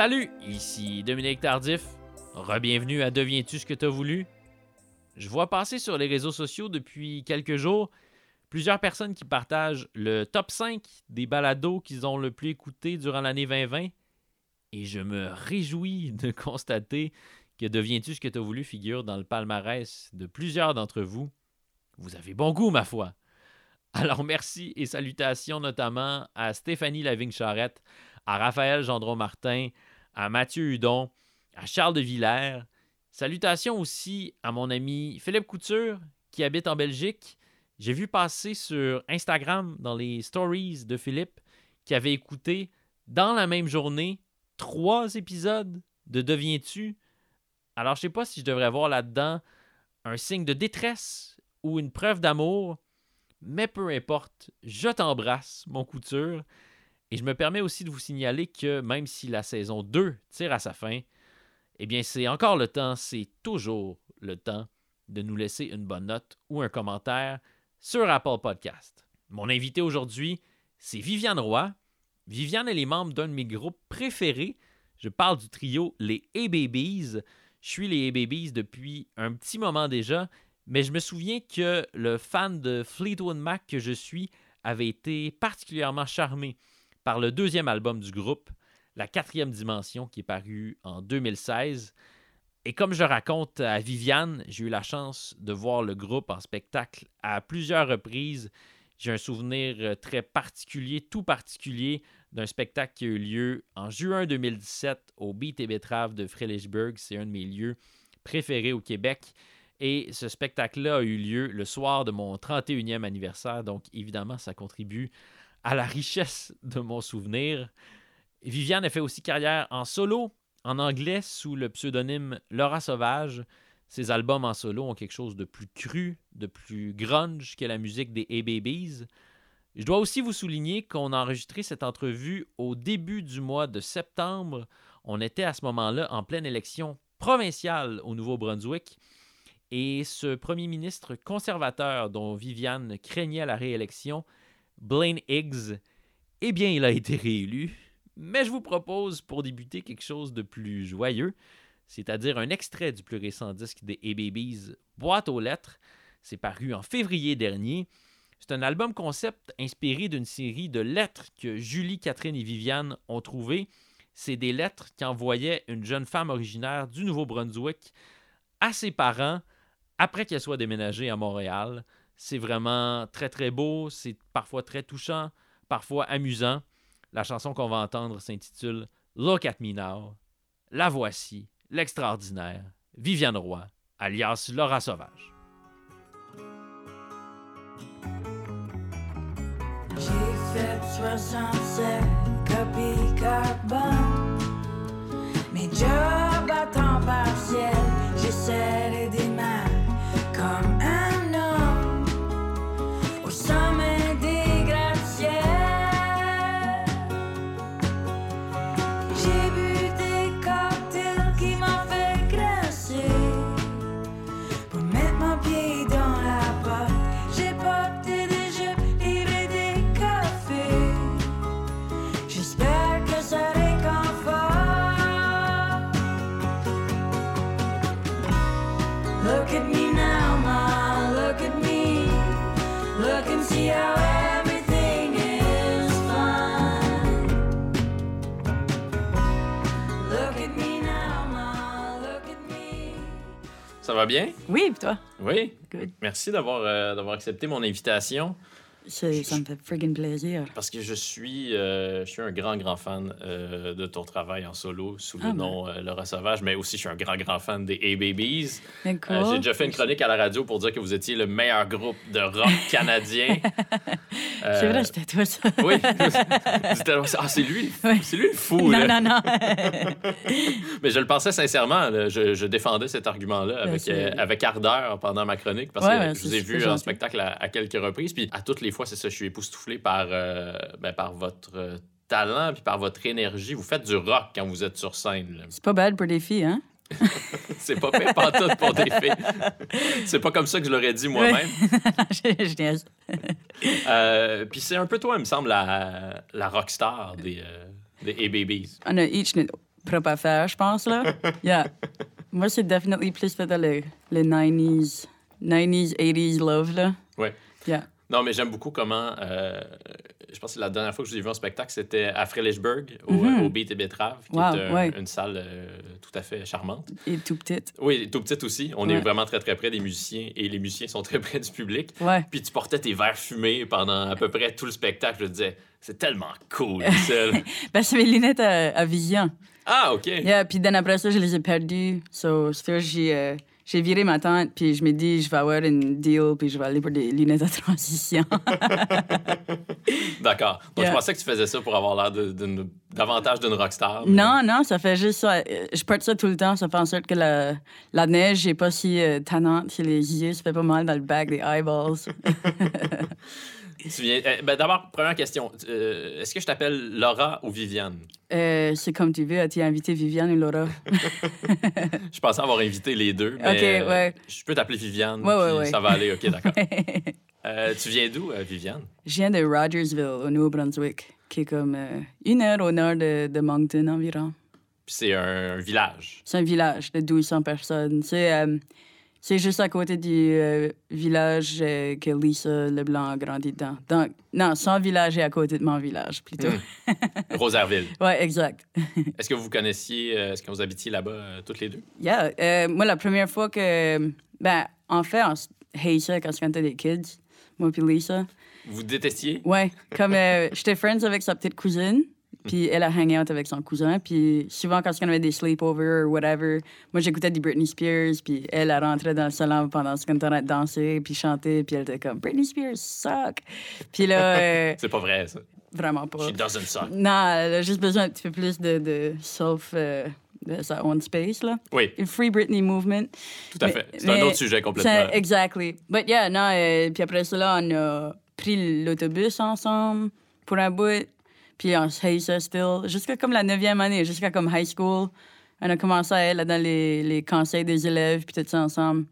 Salut, ici Dominique Tardif. Rebienvenue à Deviens-tu ce que t'as voulu? Je vois passer sur les réseaux sociaux depuis quelques jours plusieurs personnes qui partagent le top 5 des balados qu'ils ont le plus écouté durant l'année 2020. Et je me réjouis de constater que Deviens-tu ce que t'as voulu figure dans le palmarès de plusieurs d'entre vous. Vous avez bon goût, ma foi. Alors merci et salutations notamment à Stéphanie Lavigne-Charette, à Raphaël Gendron-Martin, à Mathieu Hudon, à Charles de Villers. Salutations aussi à mon ami Philippe Couture, qui habite en Belgique. J'ai vu passer sur Instagram, dans les stories de Philippe, qui avait écouté dans la même journée trois épisodes de Deviens-tu? Alors, je sais pas si je devrais voir là-dedans un signe de détresse ou une preuve d'amour, mais peu importe, je t'embrasse, mon couture. Et je me permets aussi de vous signaler que même si la saison 2 tire à sa fin, eh bien, c'est encore le temps, c'est toujours le temps de nous laisser une bonne note ou un commentaire sur Apple Podcast. Mon invité aujourd'hui, c'est Viviane Roy. Viviane est les membres d'un de mes groupes préférés. Je parle du trio Les A-Babies. Je suis les A-Babies depuis un petit moment déjà, mais je me souviens que le fan de Fleetwood Mac que je suis avait été particulièrement charmé par le deuxième album du groupe, La quatrième dimension, qui est paru en 2016. Et comme je raconte à Viviane, j'ai eu la chance de voir le groupe en spectacle à plusieurs reprises. J'ai un souvenir euh, très particulier, tout particulier, d'un spectacle qui a eu lieu en juin 2017 au Beat et Betrave de Frelichburg. C'est un de mes lieux préférés au Québec. Et ce spectacle-là a eu lieu le soir de mon 31e anniversaire. Donc, évidemment, ça contribue à la richesse de mon souvenir. Viviane a fait aussi carrière en solo, en anglais sous le pseudonyme Laura Sauvage. Ses albums en solo ont quelque chose de plus cru, de plus grunge que la musique des A-Babies. Je dois aussi vous souligner qu'on a enregistré cette entrevue au début du mois de septembre. On était à ce moment-là en pleine élection provinciale au Nouveau-Brunswick. Et ce premier ministre conservateur dont Viviane craignait la réélection, Blaine Higgs, eh bien, il a été réélu. Mais je vous propose pour débuter quelque chose de plus joyeux, c'est-à-dire un extrait du plus récent disque des A-Babies, Boîte aux lettres. C'est paru en février dernier. C'est un album concept inspiré d'une série de lettres que Julie, Catherine et Viviane ont trouvées. C'est des lettres qu'envoyait une jeune femme originaire du Nouveau-Brunswick à ses parents après qu'elle soit déménagée à Montréal. C'est vraiment très très beau, c'est parfois très touchant, parfois amusant. La chanson qu'on va entendre s'intitule Look at Me Now. La voici, l'extraordinaire Viviane Roy, alias Laura Sauvage. J'ai fait 67 copies carbone. Mes jobs à temps partiel, j'essaie va bien? Oui, toi? Oui. Good. Merci d'avoir euh, d'avoir accepté mon invitation. C'est- Ça me fait friggin' plaisir. Parce que je suis, euh, je suis un grand, grand fan euh, de ton travail en solo sous le Ah, ben. nom euh, Laura Sauvage, mais aussi je suis un grand, grand fan des A-Babies. J'ai déjà fait une chronique à la radio pour dire que vous étiez le meilleur groupe de rock canadien. C'est vrai, c'était toi, ça. Oui. C'était- ah, c'est lui, c'est lui le fou. non, là. non, non. Mais je le pensais sincèrement. là. Je, je défendais cet argument-là avec, avec ardeur pendant ma chronique parce Ouais, que je vous ai vu en spectacle à, à quelques reprises. Puis à toutes les fois, c'est ça, je suis époustouflé par, euh, ben, par votre euh, talent puis par votre énergie. Vous faites du rock quand vous êtes sur scène. C'est pas bad pour des filles, hein? C'est pas pantoute pour des filles. C'est pas comme ça que je l'aurais dit moi-même. je. Euh, puis c'est un peu toi, il me semble, la, la rockstar des, euh, des A-Babies. On a each notre propre affaire, je pense, là. Yeah. Moi, c'est definitely plus peut-être le, le 90s, 90s, 80s love, là. Ouais. Yeah. Non, mais j'aime beaucoup comment. euh, je pense que la dernière fois que je l'ai vu en spectacle, c'était à Frelichburg, au, Mhm. au Beat et Betrave, qui Wow, est un- ouais. une salle euh, tout à fait charmante. Et tout petite. Oui, tout petite aussi. On est vraiment très, très près des musiciens et les musiciens sont très près du public. Ouais. Puis tu portais tes verres fumés pendant à peu près tout le spectacle. Je me disais, c'est tellement cool. Ben, c'est mes lunettes à, à vision. ah, OK. Yeah, puis après ça, je les ai perdues. So, j'ai, euh, j'ai viré ma tante, puis je me dis, je vais avoir une deal, puis je vais aller pour des lunettes à transition. D'accord. Donc, je pensais que tu faisais ça pour avoir l'air de- davantage d'une rockstar. mais- non, non, ça fait juste ça. Euh, Je porte ça tout le temps. Ça fait en sorte que la, la neige n'est pas si euh, tannante sur les yeux. Ça fait pas mal dans le back des eyeballs. Tu viens... eh, ben, D'abord, première question. Euh, Est-ce que je t'appelle Laura ou Viviane? Euh, c'est comme tu veux. As-tu invité Viviane ou Laura? Je pensais avoir invité les deux, mais euh, ouais. je peux t'appeler Viviane. Ouais. Ça va aller, OK, d'accord. Tu viens d'où, Viviane? Je viens de Rogersville, au Nouveau-Brunswick, qui est comme une heure au nord de, de Moncton environ. Puis c'est un village. C'est un village de 1200 personnes. C'est c'est juste à côté du euh, village euh, que Lisa Leblanc a grandi dedans. Donc, non, son village est à côté de mon village, plutôt. Hmm. Rosaireville. Ouais, exact. Est-ce que vous vous connaissiez, euh, est-ce que vous habitiez là-bas toutes les deux? Yeah. moi, la première fois que. Ben, en fait, on ça quand on était des kids, moi puis Lisa. Vous détestiez? Ouais, comme j'étais friends avec sa petite cousine, puis elle a hang out avec son cousin, puis souvent quand on avait des sleepovers ou whatever, moi j'écoutais du Britney Spears, puis elle, elle rentrait dans le salon pendant ce qu'on était en train de danser, puis chanter, puis elle était comme Britney Spears suck. Puis là, euh, C'est pas vrai, ça. vraiment pas. She doesn't suck. Non, elle a juste besoin un petit peu plus de, de self, euh, de sa own space là. Oui, Le Free Britney movement. tout à Mais- fait. C'est un autre sujet complètement. Exactly. But yeah, non, euh, puis après cela, on a pris l'autobus ensemble pour un bout, puis on se haïssait still, jusqu'à comme la neuvième année, jusqu'à comme high school. On a commencé à être dans les, les conseils des élèves, puis tout ça ensemble.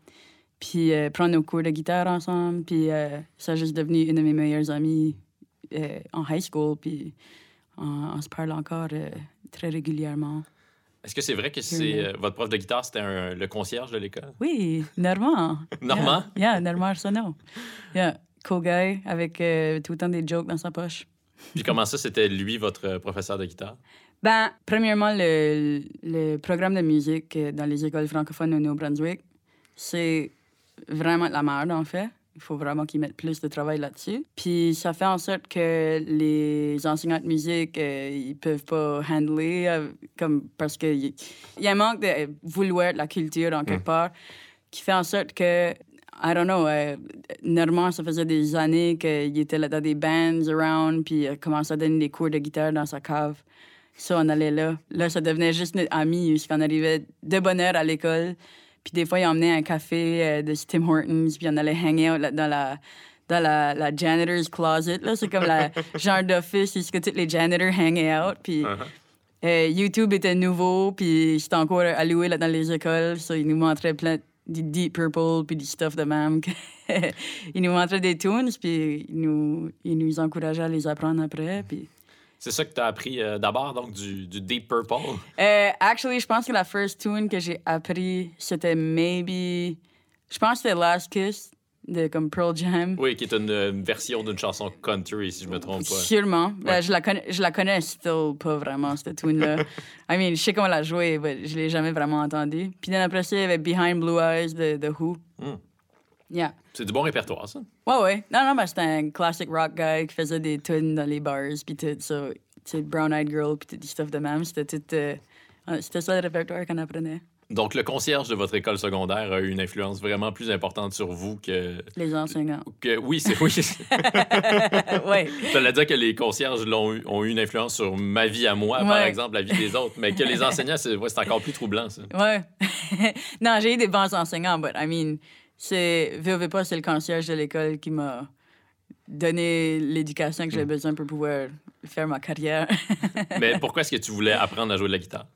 Puis euh, prendre nos cours de guitare ensemble, puis euh, ça a juste devenu une de mes meilleures amies euh, en high school, puis on, on se parle encore très régulièrement. Est-ce que c'est vrai que c'est votre prof de guitare, c'était un- le concierge de l'école? Oui, Normand. Normand? Yeah, yeah Normand Arsenault. Yeah, cool guy avec tout le temps des jokes dans sa poche. Puis comment ça, c'était lui, votre euh, professeur de guitare? Ben, premièrement, le, le programme de musique euh, dans les écoles francophones au Nouveau-Brunswick, c'est vraiment de la merde, en fait. Il faut vraiment qu'ils mettent plus de travail là-dessus. Puis ça fait en sorte que les enseignants de musique, euh, ils peuvent pas handler, euh, comme, parce qu'il y, y a un manque de vouloir de la culture, en quelque part, qui fait en sorte que, I don't know, euh, Normand, ça faisait des années qu'il était là dans des bands around, puis il a commencé à donner des cours de guitare dans sa cave. Ça, on allait là. Là, ça devenait juste notre ami, puisqu'on arrivait de bonne heure à l'école. Puis des fois, il emmenait un café euh, de Tim Hortons, puis on allait hang out là, dans la dans la, la janitor's closet. Là, c'est comme la genre d'office où que tous les janitors hangaient out. Puis euh, YouTube était nouveau, puis c'était encore alloué là, dans les écoles. So, il nous montrait plein du Deep Purple, puis du stuff de même. il nous montrait des tunes, puis il nous, il nous encourageait à les apprendre après. Puis... C'est ça que tu as appris euh, d'abord, donc du, du Deep Purple? Euh, actually, je pense que la first tune que j'ai appris, c'était maybe. Je pense que c'était Last Kiss de comme Pearl Jam. Oui, qui est une, une version d'une chanson country, si je me trompe pas. Sûrement. Ben, Ouais. je, la connais, je la connais still pas vraiment, cette tune-là. I mean, je sais comment la jouer, mais je l'ai jamais vraiment entendue. Puis then après il y avait Behind Blue Eyes de The Who. Hmm. Yeah. C'est du bon répertoire, ça. Ouais, ouais. Non, non, mais c'était un classic rock guy qui faisait des tunes dans les bars, puis tout ça. Brown Eyed Girl, puis tout du stuff de même. C'était tout. euh, c'était ça le répertoire qu'on apprenait. Donc, le concierge de votre école secondaire a eu une influence vraiment plus importante sur vous que. Les enseignants. que oui, c'est oui. ouais. Veut dire que les concierges l'ont eu- ont eu une influence sur ma vie à moi, par exemple, la vie des autres. Mais que les enseignants, c'est ouais, encore plus troublant, ça. Ouais. non, j'ai eu des bons enseignants, but I mean, c'est. Veux, pas, c'est le concierge de l'école qui m'a donné l'éducation que j'avais besoin pour pouvoir faire ma carrière. Mais pourquoi est-ce que tu voulais apprendre à jouer de la guitare?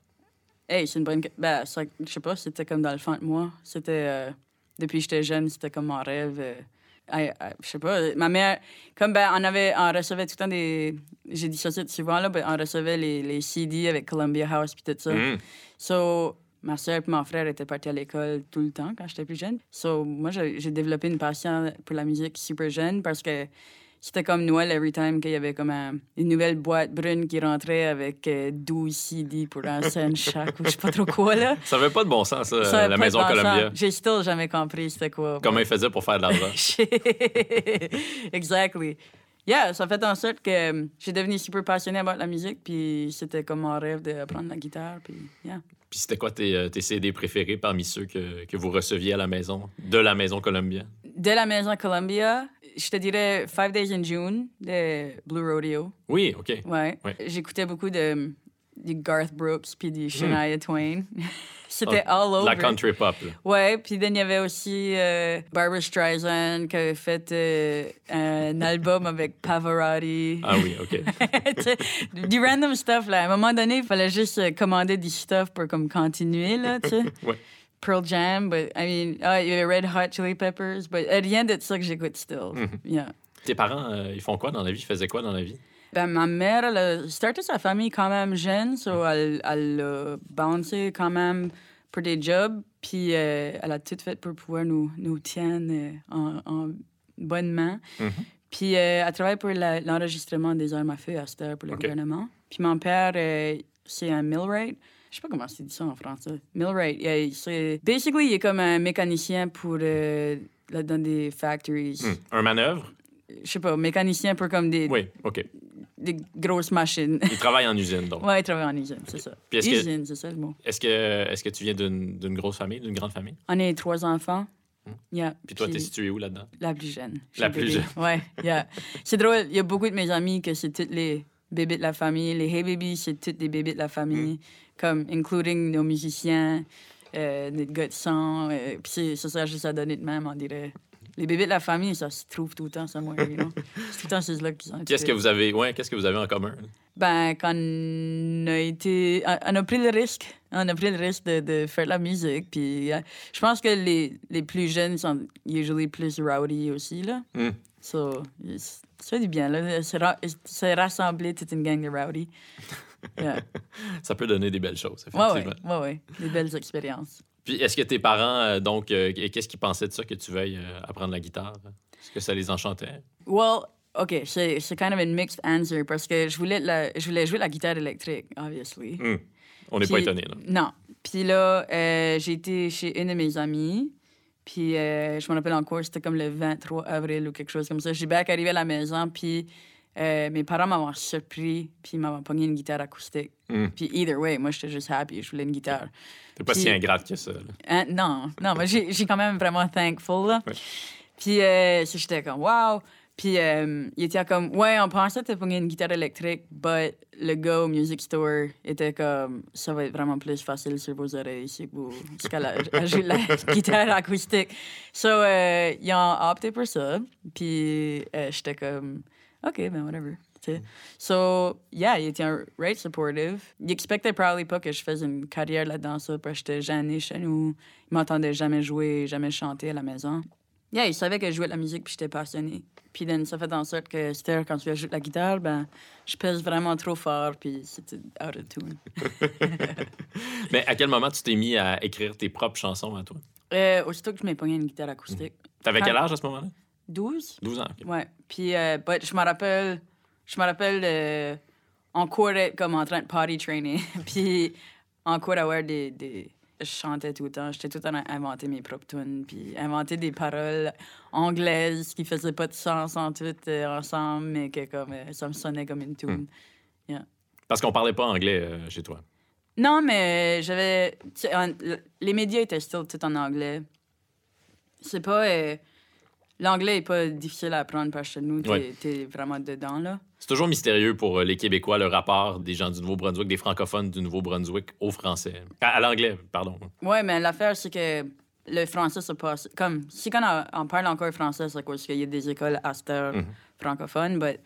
Hey, c'est une bonne. Ben, je sais pas, c'était comme dans le fond de moi. C'était. euh, depuis que j'étais jeune, c'était comme mon rêve. euh, I- I- je sais pas, ma mère, comme ben, on avait, on recevait tout le temps des, j'ai dit ça souvent, là, ben, on recevait les, les CD avec Columbia House puis tout ça. Mhm. So, ma soeur et mon frère étaient partis à l'école tout le temps quand j'étais plus jeune. So, moi, j'ai j'ai développé une passion pour la musique super jeune parce que c'était comme Noël every time qu'il y avait comme un- une nouvelle boîte brune qui rentrait avec euh, 12 CD pour un cent chaque ou je sais pas trop quoi, là. Ça avait pas de bon sens, ça, euh, la maison de bon. Columbia. J'ai still jamais compris c'était quoi. Comment ils faisaient pour faire de l'argent? exactly. Yeah, ça fait en sorte que euh, j'ai devenu super passionné par la musique, puis c'était comme mon rêve d'apprendre la guitare, puis yeah. Puis c'était quoi tes, euh, tes CD préférés parmi ceux que, que vous receviez à la maison, de la maison Columbia? De la maison Columbia, je te dirais Five Days in June de Blue Rodeo. Oui, OK. Ouais. Ouais. J'écoutais beaucoup de du Garth Brooks puis du Shania Twain. C'était Ah, all over. La country pop, là. Ouais, puis il y avait aussi euh, Barbara Streisand qui avait fait euh, un album avec Pavarotti. Ah oui, OK. Du random stuff là. À un moment donné, il fallait juste commander du stuff pour comme continuer là, tu sais. Ouais. Pearl Jam, but I mean, ah, il y avait Red Hot Chili Peppers, but rien de ça que j'écoute still. Mm-hmm. Yeah. Tes parents, euh, ils font quoi dans la vie? Ils faisaient quoi dans la vie? Ben, ma mère, elle a starté sa famille quand même jeune, so elle, elle a bouncé quand même pour des jobs, puis euh, elle a tout fait pour pouvoir nous, nous tenir euh, en, en bonne main. Mhm. Puis euh, elle travaille pour l'enregistrement des armes à feu à cette heure pour le gouvernement. Puis mon père, c'est un millwright. Je sais pas comment c'est dit ça en français. Millwright, yeah. Basically, il est comme un mécanicien pour... euh, là, dans des factories. Hmm. Un manœuvre? Je sais pas, mécanicien pour comme des, Oui, OK. des grosses machines. Ils travaillent en usine, donc. Ouais, il travaille en usine, c'est ça. Puis est-ce que- usine, c'est ça le mot. Est-ce que, est que tu viens d'une grosse famille, d'une grande famille? On est trois enfants. Yeah. Hmm. Puis toi, t'es situé où là-dedans? La plus jeune. La plus bébé. jeune. Ouais, yeah. C'est drôle, il y a beaucoup de mes amis que c'est toutes les bébés de la famille. Les Hey Babies, c'est toutes des bébés de la famille, comme including nos musiciens, euh, notre gars de sang. euh, Puis c'est- ça sert juste à donner de même, on dirait. Les bébés de la famille, ça se trouve tout le temps, ça, moi, you know? C'est tout le temps ces là qui sont. Qu'est-ce que vous avez, ouais, qu'est-ce que vous avez en commun? Ben, quand on a été. On a pris le risque. On a pris le risque de, de faire de la musique. Puis euh, je pense que les, les plus jeunes sont usually plus rowdy aussi, là. Hmm. So, it's- ça fait du bien, là. Se, ra- se rassembler toute une gang de rowdy. Yeah. Ça peut donner des belles choses, Ouais, ouais, effectivement. ouais, ouais. Des belles expériences. Puis est-ce que tes parents, euh, donc, euh, qu'est-ce qu'ils pensaient de ça que tu veuilles euh, apprendre la guitare? Est-ce que ça les enchantait? Well, OK, c'est kind of a mixed answer parce que je voulais, la, je voulais jouer la guitare électrique, obviously. Hmm. On n'est pas étonné, là. Non. Puis là, euh, j'ai été chez une de mes amies. Puis euh, je me rappelle encore, c'était comme le 23 avril ou quelque chose comme ça. J'ai bien arrivé à la maison, puis euh, mes parents m'avaient surpris, puis ils m'avaient pogné une guitare acoustique. Hmm. Puis either way, moi, j'étais juste happy, je voulais une guitare. T'es pas si ingrate que ça. Hein, non, non, mais j'ai quand même vraiment thankful, là. Ouais. Puis euh, j'étais comme, wow! Puis euh, il était comme, ouais, on pensait te pogner une guitare électrique, but le gars au music store était comme, ça va être vraiment plus facile sur vos oreilles si vous jusqu'à la, guitare acoustique. So, euh, ils ont opté pour ça. Puis euh, j'étais comme, OK, ben whatever. So, yeah, il était right supportive. Il expectait probably pas que je fasse une carrière là-dedans, ça, parce que j'étais gênée chez nous. Il m'entendait jamais jouer, jamais chanter à la maison. Yeah, il savait que je jouais de la musique puis j'étais passionnée. Puis then, ça fait en sorte que c'était quand tu joues de la guitare, ben, je pèse vraiment trop fort puis c'était out of tune. Mais à quel moment tu t'es mis à écrire tes propres chansons à toi? Euh, aussitôt que je m'ai pogné une guitare acoustique. T'avais Quand- quel âge à ce moment-là? 12? 12 ans. Ouais. Puis, euh, but je me rappelle, je me rappelle euh, en cours d'être comme en train de potty trainer. puis en cours d'avoir des, des. Je chantais tout le temps. J'étais tout le temps à inventer mes propres tunes. Puis inventer des paroles anglaises qui faisaient pas de sens en tout euh, ensemble, mais que comme euh, ça me sonnait comme une tune. Parce qu'on parlait pas anglais euh, chez toi. Non, mais j'avais. Les médias étaient still tout en anglais. C'est pas. L'anglais est pas difficile à apprendre parce que nous, t'es Ouais. vraiment dedans, là. C'est toujours mystérieux pour euh, les Québécois le rapport des gens du Nouveau-Brunswick, des francophones du Nouveau-Brunswick au français. À, à l'anglais, pardon. Ouais, mais l'affaire, c'est que le français se passe. Comme, si quand on, on parle encore français, c'est cause qu'il y a des écoles à cette heure Mhm. francophones, mais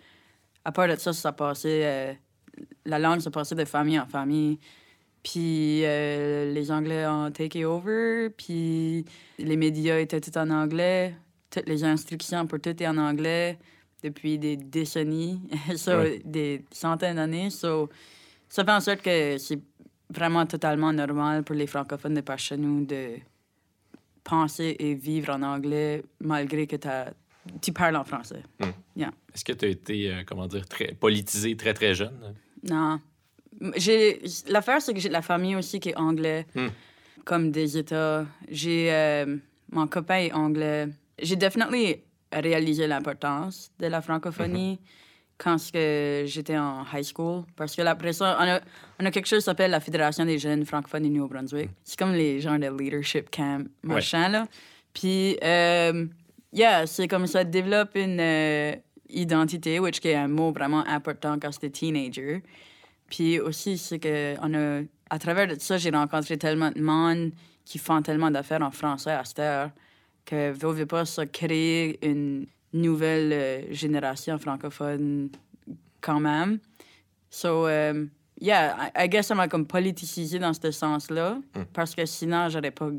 à part de ça, ça passait. euh, la langue se passait de famille en famille. Puis euh, les Anglais ont take over, puis les médias étaient tout en anglais. Toutes les instructions pour tout est en anglais depuis des décennies, so, Ouais. des centaines d'années. So, ça fait en sorte que c'est vraiment totalement normal pour les francophones de par chez nous de penser et vivre en anglais malgré que t'as- tu parles en français. Est-ce que tu as été, euh, comment dire, très politisé très, très jeune? Non. J'ai l'affaire c'est que j'ai de la famille aussi qui est anglais, Hmm. comme des États. J'ai euh, mon copain est anglais. J'ai définitivement réalisé l'importance de la francophonie quand ce que j'étais en high school parce que là, après ça on a, on a quelque chose qui s'appelle la Fédération des jeunes francophones du Nouveau-Brunswick. C'est comme les genres de leadership camp machin là. Puis euh, yeah, c'est comme ça développe une euh, identité, which est un mot vraiment important quand c'était teenager. Puis aussi, c'est que on a, à travers de ça, j'ai rencontré tellement de monde qui font tellement d'affaires en français à cette heure que veut, veut pas ça créer une nouvelle euh, génération francophone quand même. So, um, yeah, I, I guess ça m'a comme politisé dans ce sens-là parce que sinon, j'aurais pas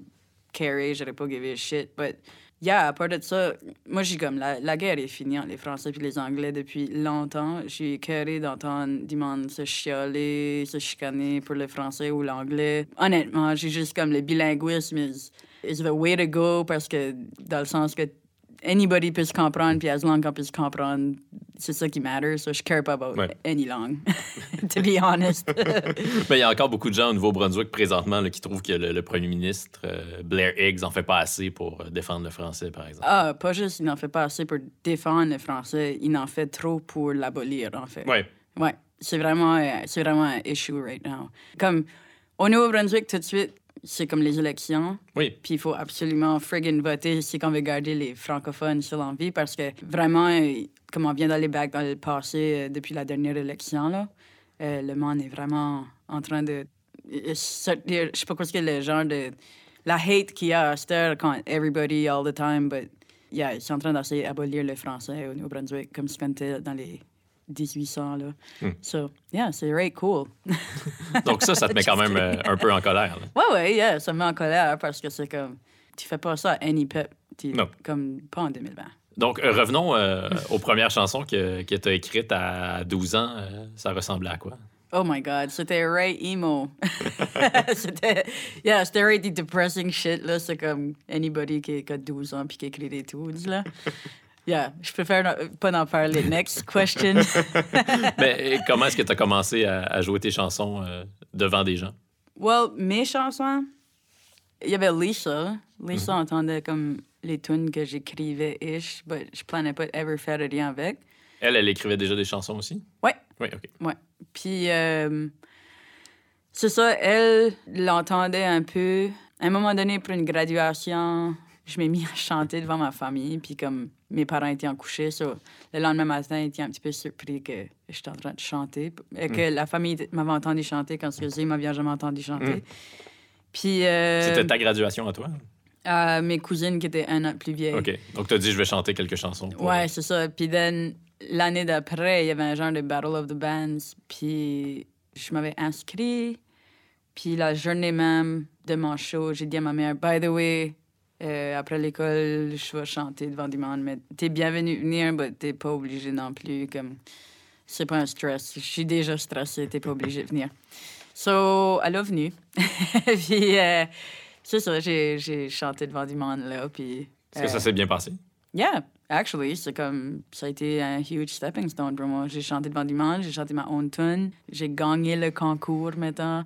carré, j'aurais pas give a shit. But yeah, à part de ça, moi, j'ai comme la, la guerre est finie entre les Français et les Anglais depuis longtemps. J'ai carré d'entendre du monde se chialer, se chicaner pour le français ou l'anglais. Honnêtement, j'ai juste comme le bilinguisme is, is the way to go parce que dans le sens que anybody peut se comprendre, puis as long qu'on peut se comprendre, c'est ça qui matter. So je care pas about Ouais. any langue, to be honest. Mais il y a encore beaucoup de gens au Nouveau-Brunswick présentement là, qui trouvent que le, le premier ministre euh, Blair Higgs en fait pas assez pour euh, défendre le français, par exemple. ah, pas juste, il n'en fait pas assez pour défendre le français, il en fait trop pour l'abolir, en fait. Ouais. Ouais, c'est vraiment, euh, c'est vraiment un issue right now. Comme au Nouveau-Brunswick, tout de suite, c'est comme les élections. Oui. Puis il faut absolument friggin' voter si on veut garder les francophones sur l'envie parce que vraiment, euh, comme on vient d'aller back dans le passé euh, depuis la dernière élection, là, euh, le monde est vraiment en train de sortir, je sais pas quoi c'est le genre de... La hate qu'il y a à cette heure quand everybody all the time, but yeah, ils sont en train d'essayer d'abolir le français au Nouveau-Brunswick comme ce qu'on était dans les 1800, là. So, yeah, c'est right cool. Donc ça, ça te met quand même euh, un peu en colère. là. Ouais, ouais, yeah, ça me met en colère parce que c'est comme. Tu fais pas ça à any pep. tu- Non. Comme pas en 2020. Donc euh, revenons euh, aux premières chansons que, que tu as écrites à 12 ans. euh, ça ressemblait à quoi? Oh my god, c'était right emo. c'était. Yeah, c'était the depressing shit, là. C'est comme anybody qui, qui a 12 ans puis qui écrit des tunes, là. Yeah, je préfère pas en parler. Next question. Mais comment est-ce que tu as commencé à, à jouer tes chansons euh, devant des gens? well, mes chansons, il y avait Lisa. Lisa entendait comme les tunes que j'écrivais, ish, but je planais pas ever faire rien avec. Elle, elle écrivait déjà des chansons aussi? Ouais. Oui, OK. Ouais. Puis, euh, c'est ça, elle l'entendait un peu. À un moment donné, pour une graduation, je m'ai mis à chanter devant ma famille. Puis, comme mes parents étaient en coucher, so, le lendemain matin, ils étaient un petit peu surpris que j'étais en train de chanter. Et que la famille m'avait entendu chanter quand ils m'avaient jamais entendu chanter. Puis, euh, C'était ta graduation à toi? euh, mes cousines qui étaient un an plus vieilles. OK. Donc tu as dit, je vais chanter quelques chansons. pour- Ouais, c'est ça. Puis then, l'année d'après, il y avait un genre de Battle of the Bands. Puis je m'avais inscrit. Puis la journée même de mon show, j'ai dit à ma mère, by the way, euh, après l'école, je vais chanter devant du monde, mais t'es bienvenu venir, mais t'es pas obligé non plus. Comme, c'est pas un stress. Je suis déjà stressée, t'es pas obligé de venir. So, elle est venue. puis, euh, c'est ça, j'ai, chanté devant du monde là. Puis, Est-ce que euh, ça s'est bien passé? Yeah, actually, c'est comme ça a été un huge stepping stone pour moi. J'ai chanté devant du monde, j'ai chanté ma own tune, j'ai gagné le concours maintenant.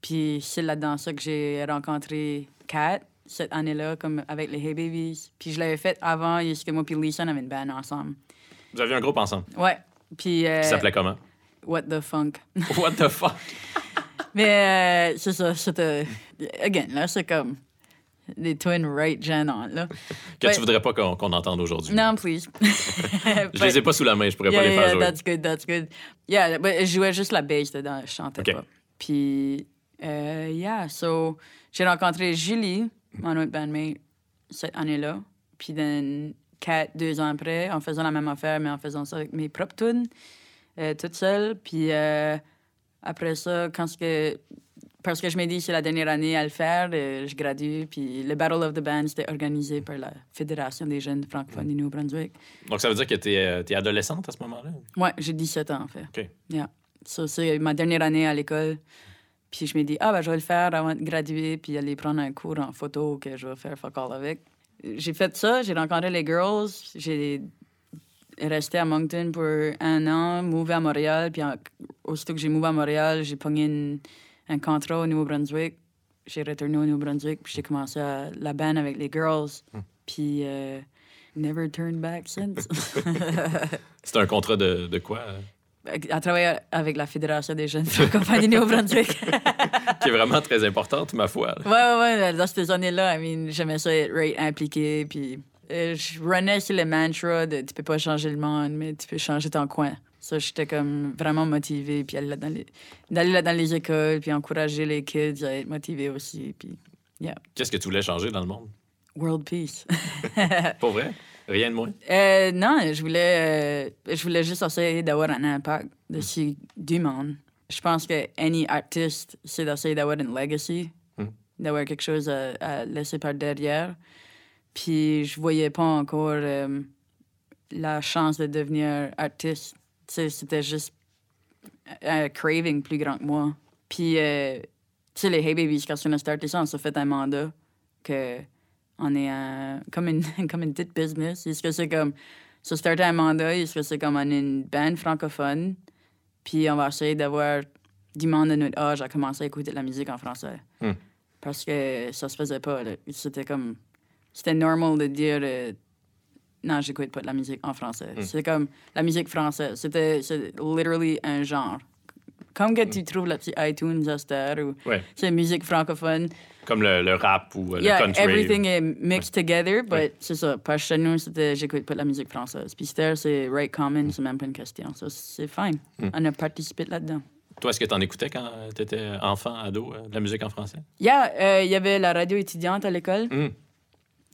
Puis c'est là-dedans ça que j'ai rencontré Kat cette année-là, comme avec les Hey Babies. Puis je l'avais fait avant, parce que moi puis Lisa, on avait une band ensemble. Vous aviez un groupe ensemble? Ouais. Puis. euh, Ça s'appelait comment? What the Funk. What the fuck? Mais euh, c'est ça, c'était. Again, là, c'est comme. Des twins right gênants, là. Que Ouais. tu voudrais pas qu'on qu'on entende aujourd'hui. Non, please. Je les ai pas sous la main, je pourrais pas les faire yeah, jouer. that's good, that's good. Yeah, but je jouais juste la bass dedans, je chantais OK. pas. Puis, euh, yeah, so, j'ai rencontré Julie, mon autre bandmate, cette année-là. Puis, then, quatre, deux ans après, en faisant la même affaire, mais en faisant ça avec mes propres tunes, euh, toute seule. Puis, euh, après ça, quand ce que parce que je me dis c'est la dernière année à le faire, euh, je gradue. Puis le Battle of the Bands, c'était organisé par la Fédération des jeunes francophones du Nouveau-Brunswick. Donc, ça veut dire que tu es, adolescente à ce moment-là? Ouais, j'ai 17 ans, en fait. OK. Yeah. So, c'est ma dernière année à l'école. Puis je me dis, ah, ben, je vais le faire avant de graduer, puis aller prendre un cours en photo que je vais faire fuck all avec. J'ai fait ça, j'ai rencontré les girls, j'ai resté à Moncton pour un an, mouvé à Montréal, puis en- aussitôt que j'ai mouvé à Montréal, j'ai pogné une- un contrat au Nouveau-Brunswick. J'ai retourné au Nouveau-Brunswick, puis j'ai commencé à la band avec les girls. Puis euh, never turned back since. C'est un contrat de, de quoi? À travailler avec la Fédération des jeunes francophones du Nouveau-Brunswick. Qui est vraiment très importante, ma foi. là. Ouais, ouais, ouais. Dans ces années-là, I mean, j'aimais ça être right, impliqué. Puis euh, je runnais sur le mantra de tu peux pas changer le monde, mais tu peux changer ton coin. Ça, j'étais comme vraiment motivée. Puis aller là dans les, d'aller là dans les écoles, puis encourager les kids à être motivés aussi. Puis, yeah. Qu'est-ce que tu voulais changer dans le monde? World peace. Pas vrai? Rien de moins? Euh, non, je voulais, euh, je voulais juste essayer d'avoir un impact dessus du monde. Je pense que any artiste, c'est d'essayer d'avoir une legacy, Mm. d'avoir quelque chose à, à laisser par derrière. Puis je voyais pas encore euh, la chance de devenir artiste. C'était juste un craving plus grand que moi. Puis, tu sais, les Hey Babies, quand on a starté ça, on s'est fait un mandat que on est un- comme, une, comme une petite business. Est-ce que c'est comme. Se starter un mandat, est-ce que c'est comme on est une band francophone, puis on va essayer d'avoir du monde de notre âge à commencer à écouter de la musique en français. Hmm. Parce que ça se faisait pas. C'était comme. C'était normal de dire. euh, non, j'écoute pas de la musique en français. C'est comme la musique française. C'était c'est literally un genre. Comme que tu trouves la petite iTunes à ou Ouais. c'est musique francophone. Comme le, le rap ou euh, Yeah, le country. everything est mixed together, but Ouais. c'est ça. Parce que chez nous, c'était j'écoute pas de la musique française. Puis c'était, c'est right common, c'est même pas une question. Ça, c'est fine. Mm. On a participé là-dedans. Toi, est-ce que tu en écoutais quand tu étais enfant, ado, euh, de la musique en français? Yeah, euh, il y avait la radio étudiante à l'école. Mm.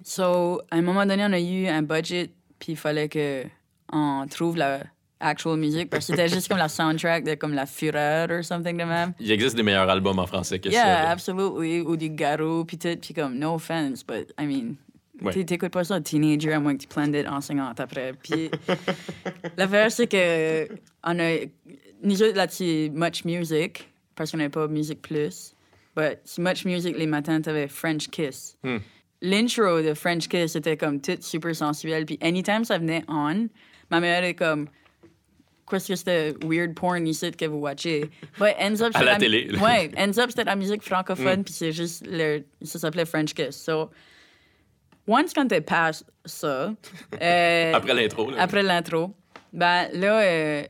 So, à un moment donné, on a eu un budget, puis il fallait que on trouve la actual musique, parce que c'était juste comme la soundtrack de comme La Fureur ou something de même. Il existe des meilleurs albums en français que Yeah, ça. là. absolutely. Ou du Garou, puis tout. Puis comme, no offense, but I mean, Ouais. t'é- t'écoutes pas ça, teenager, à moins que tu prennes d'être enseignante après. Puis l'affaire, c'est que on a, nous autres, là-dessus, Much Music, parce qu'on n'avait pas Music Plus, but sur Much Music, les matins, t'avais French Kiss. Hmm. L'intro de French Kiss était comme tout super sensuel. Puis anytime ça venait on, ma mère est comme, qu'est-ce que c'était weird porn ici que vous watchez. But ends up, À c'était la télé. Mm. Ouais, ends up, c'était la musique francophone, puis c'est juste, le, ça s'appelait French Kiss. So, once quand t'es past ça, euh, Après l'intro. là. après l'intro, ben là, euh,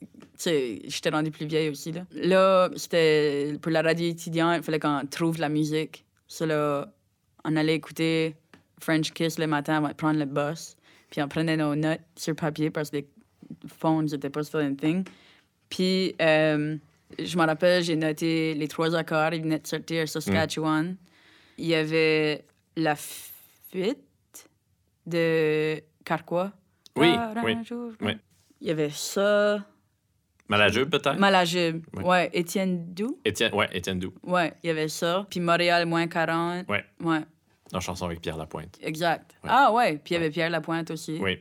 tu sais, j'étais rendue plus vieille aussi, là. Là, c'était pour la radio étudiante, il fallait qu'on trouve la musique. Ça, là, on allait écouter French Kiss le matin avant de prendre le bus. Puis on prenait nos notes sur papier parce que phones n'étaient pas still a thing. Puis, euh, je me rappelle, j'ai noté les trois accords. Ils venaient de sortir Saskatchewan. Il y avait La Fuite de Carquois. Oui, oui, oui. Il y avait ça. Malajube, peut-être? Malajube. Ouais. Ouais. Étienne Doux? Étienne, ouais, Étienne Doux. Ouais, il y avait ça. Puis Montréal, moins 40. Ouais. Ouais, En chanson avec Pierre Lapointe. exact. Ouais. Ah ouais, puis il y avait Pierre Lapointe aussi. Oui.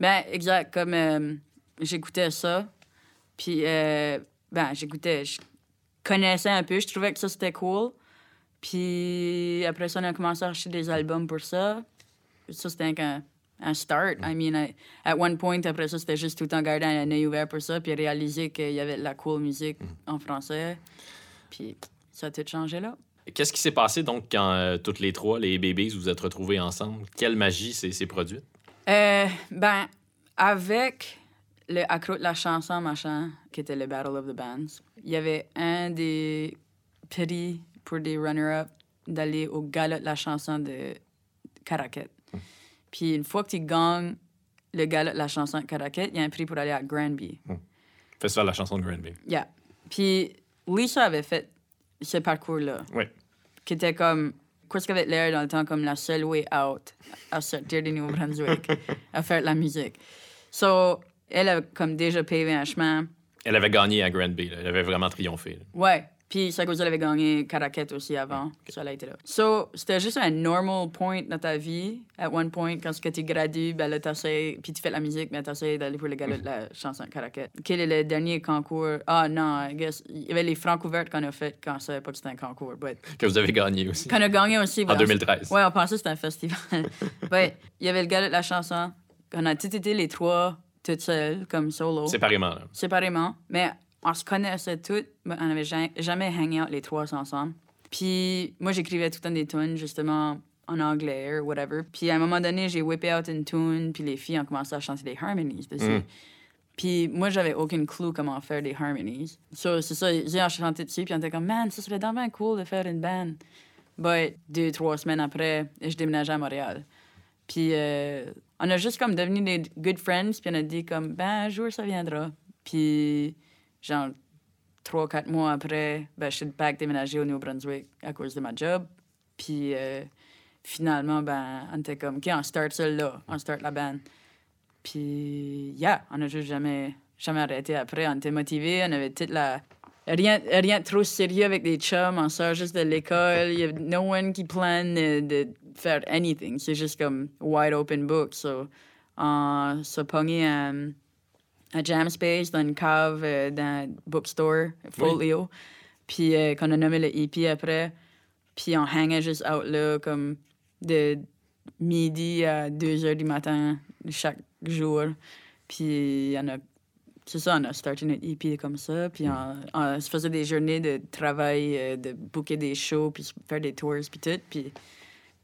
Ben, exact. Comme euh, j'écoutais ça, puis euh, ben, j'écoutais, je connaissais un peu, je trouvais que ça c'était cool. Puis après ça, on a commencé à acheter des albums pour ça. Ça, c'était un, un start. I mean, I- at one point, après ça, c'était juste tout temps garder un œil ouvert pour ça, puis réaliser qu'il y avait de la cool musique en français. Puis ça a tout changé là. Qu'est-ce qui s'est passé donc quand euh, toutes les trois, les bébés, vous êtes retrouvés ensemble? Quelle magie s'est produite? Euh, ben, avec le accro de la chanson, machin, qui était le Battle of the Bands, il y avait un des prix pour des runner-up d'aller au gala de la chanson de Caracat. Puis une fois que tu gagnes le gala de la chanson de Caracat, il y a un prix pour aller à Granby. Festival de la chanson de Granby. Yeah. Puis Lisa avait fait ce parcours-là, Oui. qui était comme. Qu'est-ce qu'avait l'air dans le temps comme la seule way out à sortir du Nouveau-Brunswick, à faire de la musique? So, elle a comme déjà pavé un chemin. Elle avait gagné à Granby. là. Elle avait vraiment triomphé. là. Ouais. Puis sa cause elle avait gagné Caraquette aussi avant. Ça, elle a été là. So, c'était juste un normal point dans ta vie. At one point, quand tu gradues, ben là, t'essayes, puis tu fais de la musique, mais t'essayes d'aller pour le gala de la chanson Caraquette. Quel est le dernier concours? Ah non, I guess, il y avait les francs ouvertes qu'on a fait quand savait pas que c'était un concours. But Que vous avez gagné aussi. qu'on a gagné aussi. En ben, on- 2013. Ouais, on pensait que c'était un festival. ouais, il y avait le gala de la chanson. On a tous été les trois toutes seules, comme solo Séparément, là. séparément, mais on se connaissait toutes, mais on n'avait jamais, jamais hang out les trois ensemble. Puis moi, j'écrivais tout le temps des tunes, justement, en anglais ou whatever. Puis à un moment donné, j'ai whippé out une tune, puis les filles ont commencé à chanter des harmonies dessus. Mm. Puis moi, j'avais aucune clue comment faire des harmonies. So, c'est ça, j'ai chanté dessus, puis on était comme, man, ça serait vraiment cool de faire une band. But deux, trois semaines après, je déménageais à Montréal. Puis euh, on a juste comme devenu des good friends, puis on a dit comme, ben, un jour, ça viendra. Puis, genre, trois, quatre mois après, ben, je suis back déménagé au Nouveau-Brunswick à cause de ma job. Puis, euh, finalement, ben, on était comme, OK, on start ça là, on start la band. Puis, yeah, on a juste jamais, jamais arrêté après. On était motivés, on avait toute la... Rien, rien de trop sérieux avec des chums, on sort juste de l'école. Il y a no one qui plane de, de faire anything. C'est juste comme wide open book. So, on se pognait à, à Jam Space, dans une cave, euh, dans un bookstore, Folio. Puis euh, qu'on a nommé le EP après. Puis on hangait juste out là, comme de midi à 2 heures du matin chaque jour. Puis on a c'est ça, on a starté notre EP comme ça. Puis on, on se faisait des journées de travail, euh, de booker des shows, puis faire des tours, puis tout. Puis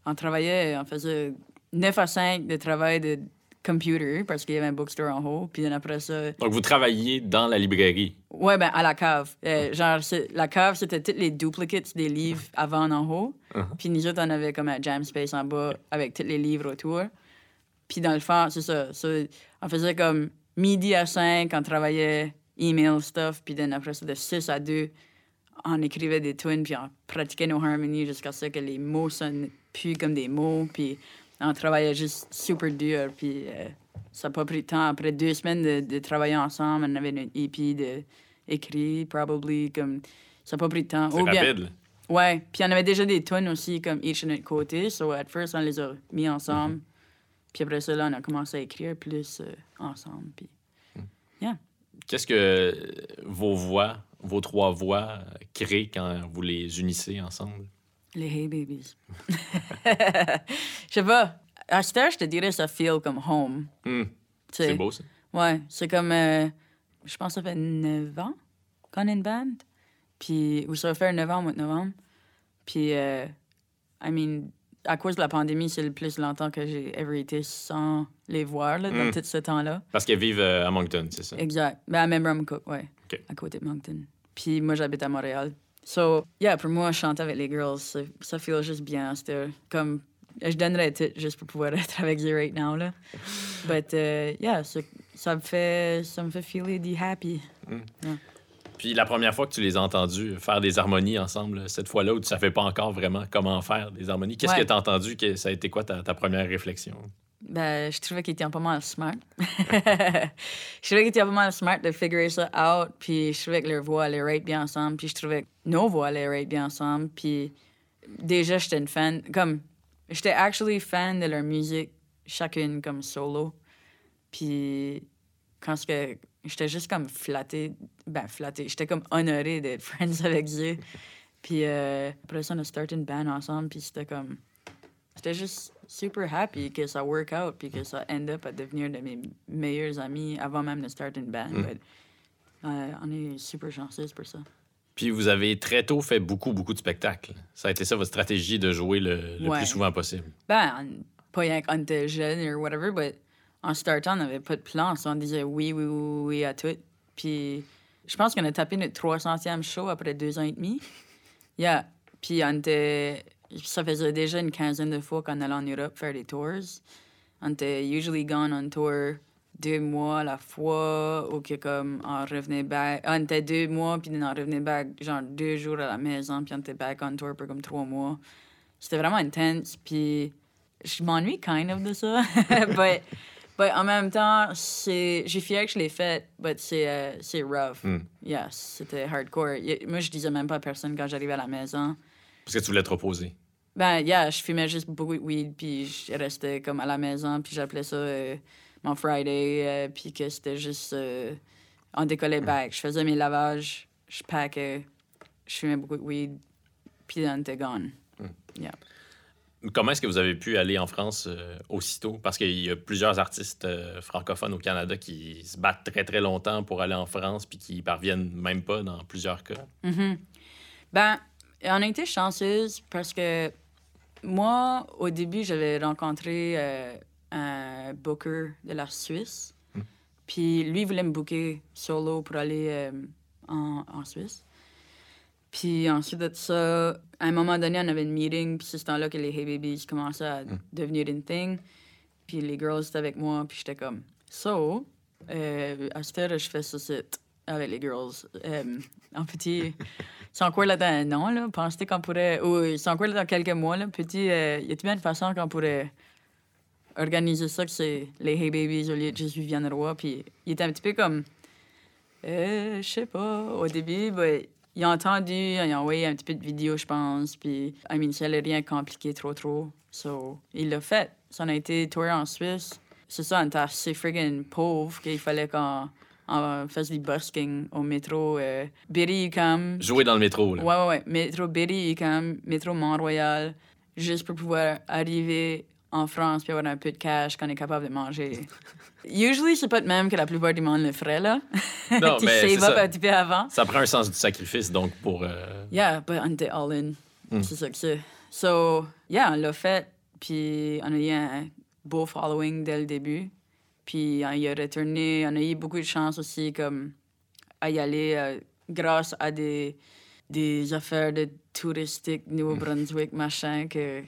on travaillait, on faisait 9 à 5 de travail de computer parce qu'il y avait un bookstore en haut. Puis après ça, Donc, vous travailliez dans la librairie? ouais, ben à la cave. Euh, genre, la cave, c'était tous les duplicates des livres avant en haut. Puis nous autres, on avait comme un jam space en bas avec tous les livres autour. Puis dans le fond, c'est ça. ça. On faisait comme midi à 5, on travaillait email stuff. Puis then après ça, de 6 à 2, on écrivait des tunes, puis on pratiquait nos harmonies jusqu'à ce que les mots sonnent plus comme des mots. Puis on travaillait juste super dur. Puis euh, ça n'a pas pris de temps. Après deux semaines de, de travailler ensemble, on avait une EP de écrit, probably, comme... Ça n'a pas pris de temps. C'est bien- rapide. là. Ouais, puis on avait déjà des tunes aussi, comme each de notre côté. So, at first, on les a mis ensemble. Puis après ça, là, on a commencé à écrire plus euh, ensemble. Puis, Qu'est-ce que vos voix, vos trois voix, créent quand vous les unissez ensemble? Les Hey Babies. Je sais pas. À cette heure, je te dirais, ça feel comme home. Hmm, sais. C'est beau, ça. Ouais, c'est comme. euh, je pense que ça fait 9 ans qu'on a une band. Puis, ou ça va faire 9 ans au mois de novembre. Puis, euh, I mean, à cause de la pandémie, c'est le plus longtemps que j'ai ever été sans les voir là, dans Mm. tout ce temps-là. Parce qu'elles vivent euh, à Moncton, c'est ça? Exact. Ben, à Memram Cook, ouais. OK. À côté de Moncton. Puis moi, j'habite à Montréal. So, yeah, pour moi, chanter avec les girls, ça, feel juste bien. C'était comme. Je donnerais tout juste pour pouvoir être avec eux right now, là. But, uh, yeah, ça, ça me fait. Ça me fait feeler the happy. Puis la première fois que tu les as entendus faire des harmonies ensemble, cette fois-là où tu savais pas encore vraiment comment faire des harmonies, qu'est-ce Ouais. que tu as entendu? Que ça a été quoi ta, ta première réflexion? Ben, je trouvais qu'il était pas mal smart. je trouvais qu'il était pas mal smart de figure ça out. Puis je trouvais que leur voix allait right bien ensemble. Puis je trouvais que nos voix allaient right bien ensemble. Puis déjà, j'étais une fan. Comme, j'étais actually fan de leur musique, chacune comme solo. Puis quand j'étais juste comme flattée, ben flattée, j'étais comme honorée d'être friends avec eux. Puis euh, après ça, on a starté une band ensemble. Puis c'était comme j'étais juste super happy que ça work out puis que ça end up à devenir de mes meilleurs amis avant même de start une band. But, euh, on est super chanceux pour ça. Puis vous avez très tôt fait beaucoup, beaucoup de spectacles. Ça a été ça votre stratégie de jouer le, le Ouais. plus souvent possible. Ben, pas rien qu'on était jeune ou whatever, mais en startant, on n'avait pas de plan. So on disait oui, oui, oui, oui à tout. Puis je pense qu'on a tapé notre 300e show après deux ans et demi. Yeah. Puis on était... Ça faisait déjà une quinzaine de fois qu'on allait en Europe faire des tours. On était usually gone on tour deux mois à la fois ou que comme on revenait back. On était deux mois puis on revenait back genre deux jours à la maison puis on était back on tour pour comme trois mois. C'était vraiment intense puis je m'ennuie kind of de ça. but Mais en même temps, c'est, j'ai fier que je l'ai fait, mais c'est, euh, c'est rough. Hmm. Yes, c'était hardcore. Moi, je disais même pas à personne quand j'arrivais à la maison. Parce que tu voulais te reposer. Ben, yeah, je fumais juste beaucoup de weed, puis je restais comme à la maison, puis j'appelais ça euh, mon Friday, euh, puis que c'était juste. euh, on décollait back. Je faisais mes lavages, je packais, je fumais beaucoup de weed, puis on était gone. Yeah. Comment est-ce que vous avez pu aller en France aussitôt? Parce qu'il y a plusieurs artistes francophones au Canada qui se battent très, très longtemps pour aller en France puis qui parviennent même pas dans plusieurs cas. Ben, on a été chanceuse parce que moi, au début, j'avais rencontré euh, un booker de la Suisse. Puis lui voulait me booker solo pour aller euh, en, en Suisse. Puis ensuite de ça, à un moment donné, on avait une meeting. Puis c'est ce temps-là que les Hey Babies commençaient à devenir une thing. Puis les girls étaient avec moi. Puis j'étais comme, so, euh, à cette heure, je fais ça c'est avec les girls. Euh, en petit, c'est encore là dans un an, là. Pensez qu'on pourrait. Ou c'est encore là dans quelques mois, là. Petit, euh, y a-t-il une façon qu'on pourrait organiser ça que c'est les Hey Babies au lieu de juste Viviane Roy? Puis il était un petit peu comme. Euh, je sais pas. Au début, ben, il a entendu, il a envoyé un petit peu de vidéos, je pense. Puis, I mean, ça rien compliqué trop, trop. So, il l'a fait. Ça on a été touré en Suisse. C'est ça, on était assez friggin' pauvre qu'il fallait qu'on on fasse du busking au métro euh, Berry-UQAM. Jouer dans le métro, là. Ouais, ouais, ouais. Métro Berry-UQAM, métro Mont-Royal, juste pour pouvoir arriver en France puis avoir un peu de cash qu'on est capable de manger. Usually, c'est pas de même que la plupart du monde le ferait, là. Non, tu mais save up ça. un petit peu avant. Ça prend un sens du sacrifice, donc, pour... euh, Yeah, but on était all in. C'est ça que c'est. So, yeah, on l'a fait. Puis on a eu un beau following dès le début. Puis on y a retourné. On a eu beaucoup de chance aussi comme à y aller euh, grâce à des, des affaires de touristiques Nouveau-Brunswick, machin, que...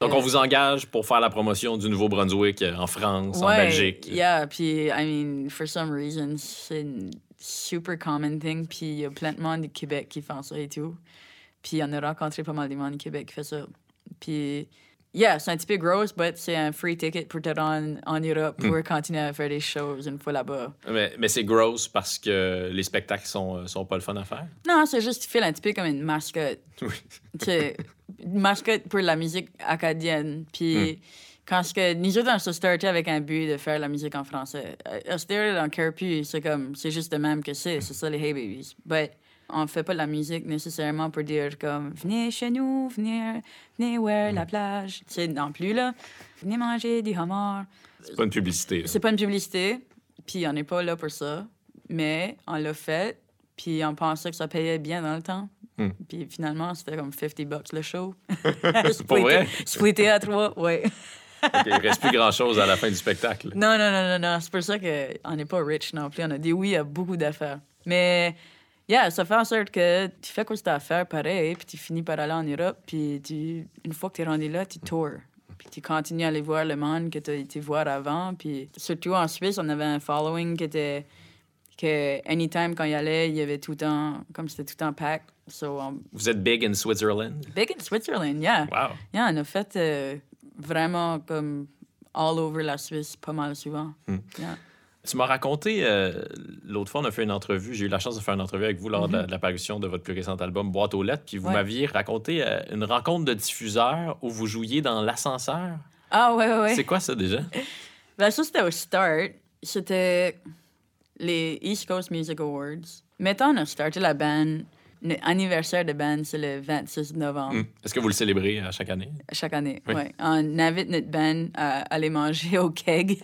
Donc, on vous engage pour faire la promotion du Nouveau-Brunswick euh, en France, en Belgique. Yeah, puis, I mean, for some reason, c'est une super common thing. Puis, il y a plein de monde du Québec qui font ça et tout. Puis, on a rencontré pas mal de monde du Québec qui fait ça. Puis, yeah, c'est un petit peu gross, mais c'est un free ticket pour te rendre en Europe pour Hmm. continuer à faire des choses une fois là-bas. Mais, mais c'est gross parce que les spectacles sont, euh, sont pas le fun à faire? Non, c'est juste, files un petit peu comme une mascotte. Oui. C'est une mascotte pour la musique acadienne. Puis, quand ce que nous autres, on se starté avec un but de faire la musique en français. À ce on ne care plus. C'est comme, c'est juste de même que c'est. C'est ça, les Hey Babies. But, on fait pas de la musique nécessairement pour dire comme, venez chez nous, venez, venez voir la plage. C'est non plus, là. Venez manger du homard. C'est pas une publicité. C'est pas une publicité, puis on n'est pas là pour ça. Mais on l'a fait, puis on pensait que ça payait bien dans le temps. Hmm. Puis finalement, c'était comme 50 bucks le show. Pour vrai? Splitté à trois, ouais. Il reste plus grand-chose à la fin du spectacle. Non, non, non, non, non. C'est pour ça qu'on n'est pas rich non plus. On a dit oui à beaucoup d'affaires. Mais, yeah, ça fait en sorte que tu fais quoi que tu as à faire pareil, puis tu finis par aller en Europe, puis tu, une fois que tu es rendu là, tu tours. Puis tu continues à aller voir le monde que tu as été voir avant. Puis surtout en Suisse, on avait un following qui était que anytime quand il y allait, il y avait tout le temps, comme c'était tout le temps pack. So, on- Vous êtes big in Switzerland? big in Switzerland, yeah. Wow. Yeah, on a fait euh, vraiment comme all over la Suisse pas mal souvent. Yeah. Tu m'as raconté, euh, l'autre fois, on a fait une entrevue, j'ai eu la chance de faire une entrevue avec vous lors de, la, de la parution de votre plus récent album, Boîte aux lettres, puis vous Ouais. m'aviez raconté euh, une rencontre de diffuseurs où vous jouiez dans l'ascenseur. Ah ouais, ouais, ouais. C'est quoi ça déjà? Ben, ça, c'était au start. C'était les East Coast Music Awards. Mettons, on a starté la band. Notre anniversaire de band, c'est le 26 novembre, Hmm. Est-ce que vous le célébrez à chaque année? chaque année. Oui. Ouais. On invite notre band à aller manger au keg.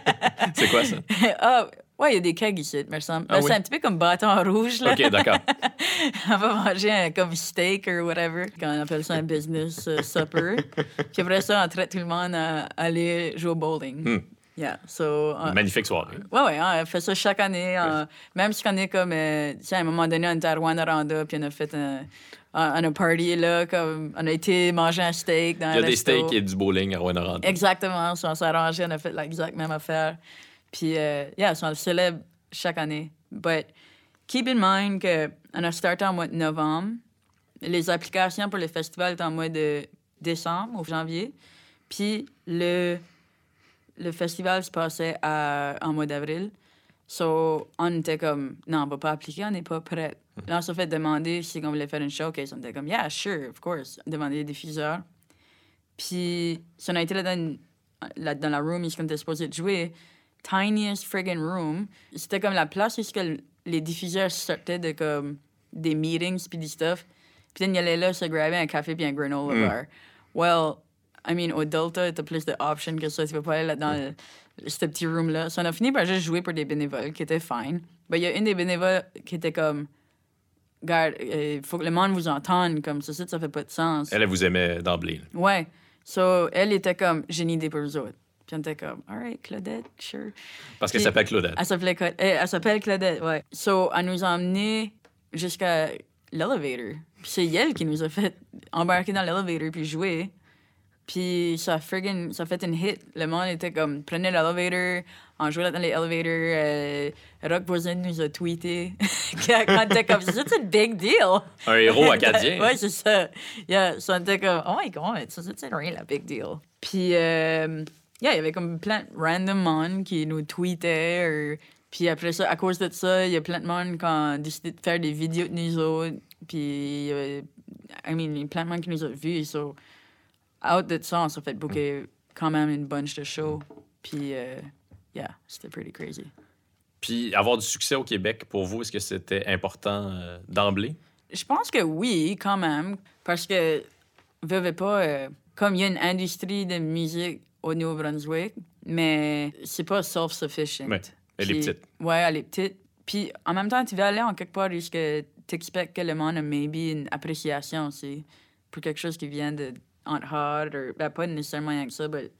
C'est quoi ça? ah, ouais, il y a des kegs ici, me semble. Ah Ben, oui? C'est un petit peu comme bâton rouge, là. OK, d'accord. on va manger un comme steak ou whatever, quand on appelle ça un business euh, supper. Puis après ça, on traite tout le monde à aller jouer au bowling. Hmm. Yeah, so... on- Magnifique soirée. Ouais, ouais, on fait ça chaque année. on- même si on est comme, euh, sais, à un moment donné, on était à Rwanda, puis on a fait un, un, un party, là, comme, on a été manger un steak dans Il y a des resto. steaks et du bowling à Rouen-Noranda. Exactement, so on s'est arrangé, on a fait l'exact même affaire. Puis, euh, yeah, so on le célèbre chaque année. But keep in mind qu'on a starté en mois de novembre. Les applications pour le festival étaient en mois de décembre ou janvier. Puis le, le festival se passait à- en mois d'avril. So, on était comme, non, on va pas appliquer, on n'est pas prêt. Là, on s'est fait demander si on voulait faire une showcase. On était comme, yeah, sure, of course. Demander des diffuseurs. Puis, si on a été là dans, là, dans la room, où on était supposé de jouer, tiniest friggin' room, c'était comme la place où que les diffuseurs sortaient de comme des meetings puis du stuff. Puis ils allaient là se grabber un café puis un granola bar. Well, I mean, au Delta, t'as plus d'options que ça. Tu peux pas aller là dans le- ce petit room-là. So, on a fini par juste jouer pour des bénévoles qui étaient fine. Mais il y a une des bénévoles qui était comme, Garde, il faut que le monde vous entende, comme ça, ça, ça fait pas de sens. Elle, elle vous aimait d'emblée. Ouais. So, elle était comme, j'ai une idée pour vous autres. Puis on était comme, all right, Claudette, sure. Parce qu'elle s'appelle Claudette. Elle s'appelait Cla- elle s'appelle Claudette, ouais. So, elle nous a emmenés jusqu'à l'elevator. Puis c'est elle qui nous a fait embarquer dans l'elevator puis jouer. Puis ça friggin', ça a fait une hit. Le monde était comme, prenez l'elevator, on jouait là dans les elevators. Euh, Rock Voisin nous a tweeté. quand était comme, c'est une big deal. Un héros acadien. ouais, c'est ça. Yeah, on était comme, oh my god, ça c'est rien la big deal. Puis, euh, yeah, il y avait comme plein de random monde qui nous tweetait. or- Puis après ça, à cause de ça, il y a plein de monde qui ont décidé de faire des vidéos de nous autres. Puis, il y avait- I mean, plein de monde qui nous a vus. So, out de ça, on s'est fait booker quand même une bunch de shows. Puis, euh, yeah, c'était pretty crazy. Puis avoir du succès au Québec, pour vous, est-ce que c'était important euh, d'emblée? Je pense que oui, quand même. Parce que, veux, pas, euh, comme il y a une industrie de musique au Nouveau-Brunswick, mais c'est pas self-sufficient. Ouais, elle est petite. Ouais, elle est petite. Puis en même temps, tu vas aller en quelque part où tu expectes que le monde a maybe une appréciation aussi pour quelque chose qui vient de ou ben, pas nécessairement rien que ça, mais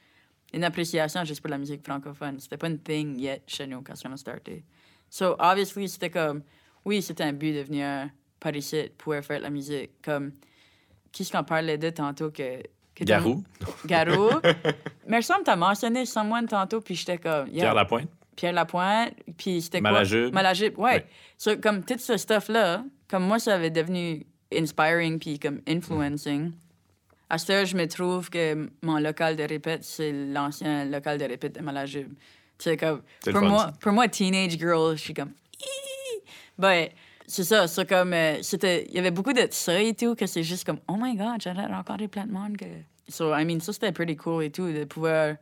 une appréciation juste pour la musique francophone. C'était pas une thing yet chez nous quand on a starté. So, obviously, c'était comme, oui, c'était un but de venir par ici pour faire de la musique. Comme, qui est-ce qu'on parlait de tantôt que. que Garou, Garou. Mais il semble que t'as mentionné someone tantôt, puis j'étais comme. yeah. Pierre Lapointe. Pierre Lapointe, puis c'était quoi? Malajube. Malajube, ouais. Ouais. So, comme tout ce stuff-là, comme moi, ça avait devenu inspiring puis comme influencing. À ce heure, je me trouve que mon local de répète, c'est l'ancien local de répète de Malajube. C'est comme, pour moi, pour moi, teenage girl, je suis comme, Hi! ben, c'est ça, c'est comme, euh, c'était, il y avait beaucoup de ça et tout, que c'est juste comme, oh my god, j'ai rencontré plein de monde que. So, I mean, ça c'était pretty cool et tout, de pouvoir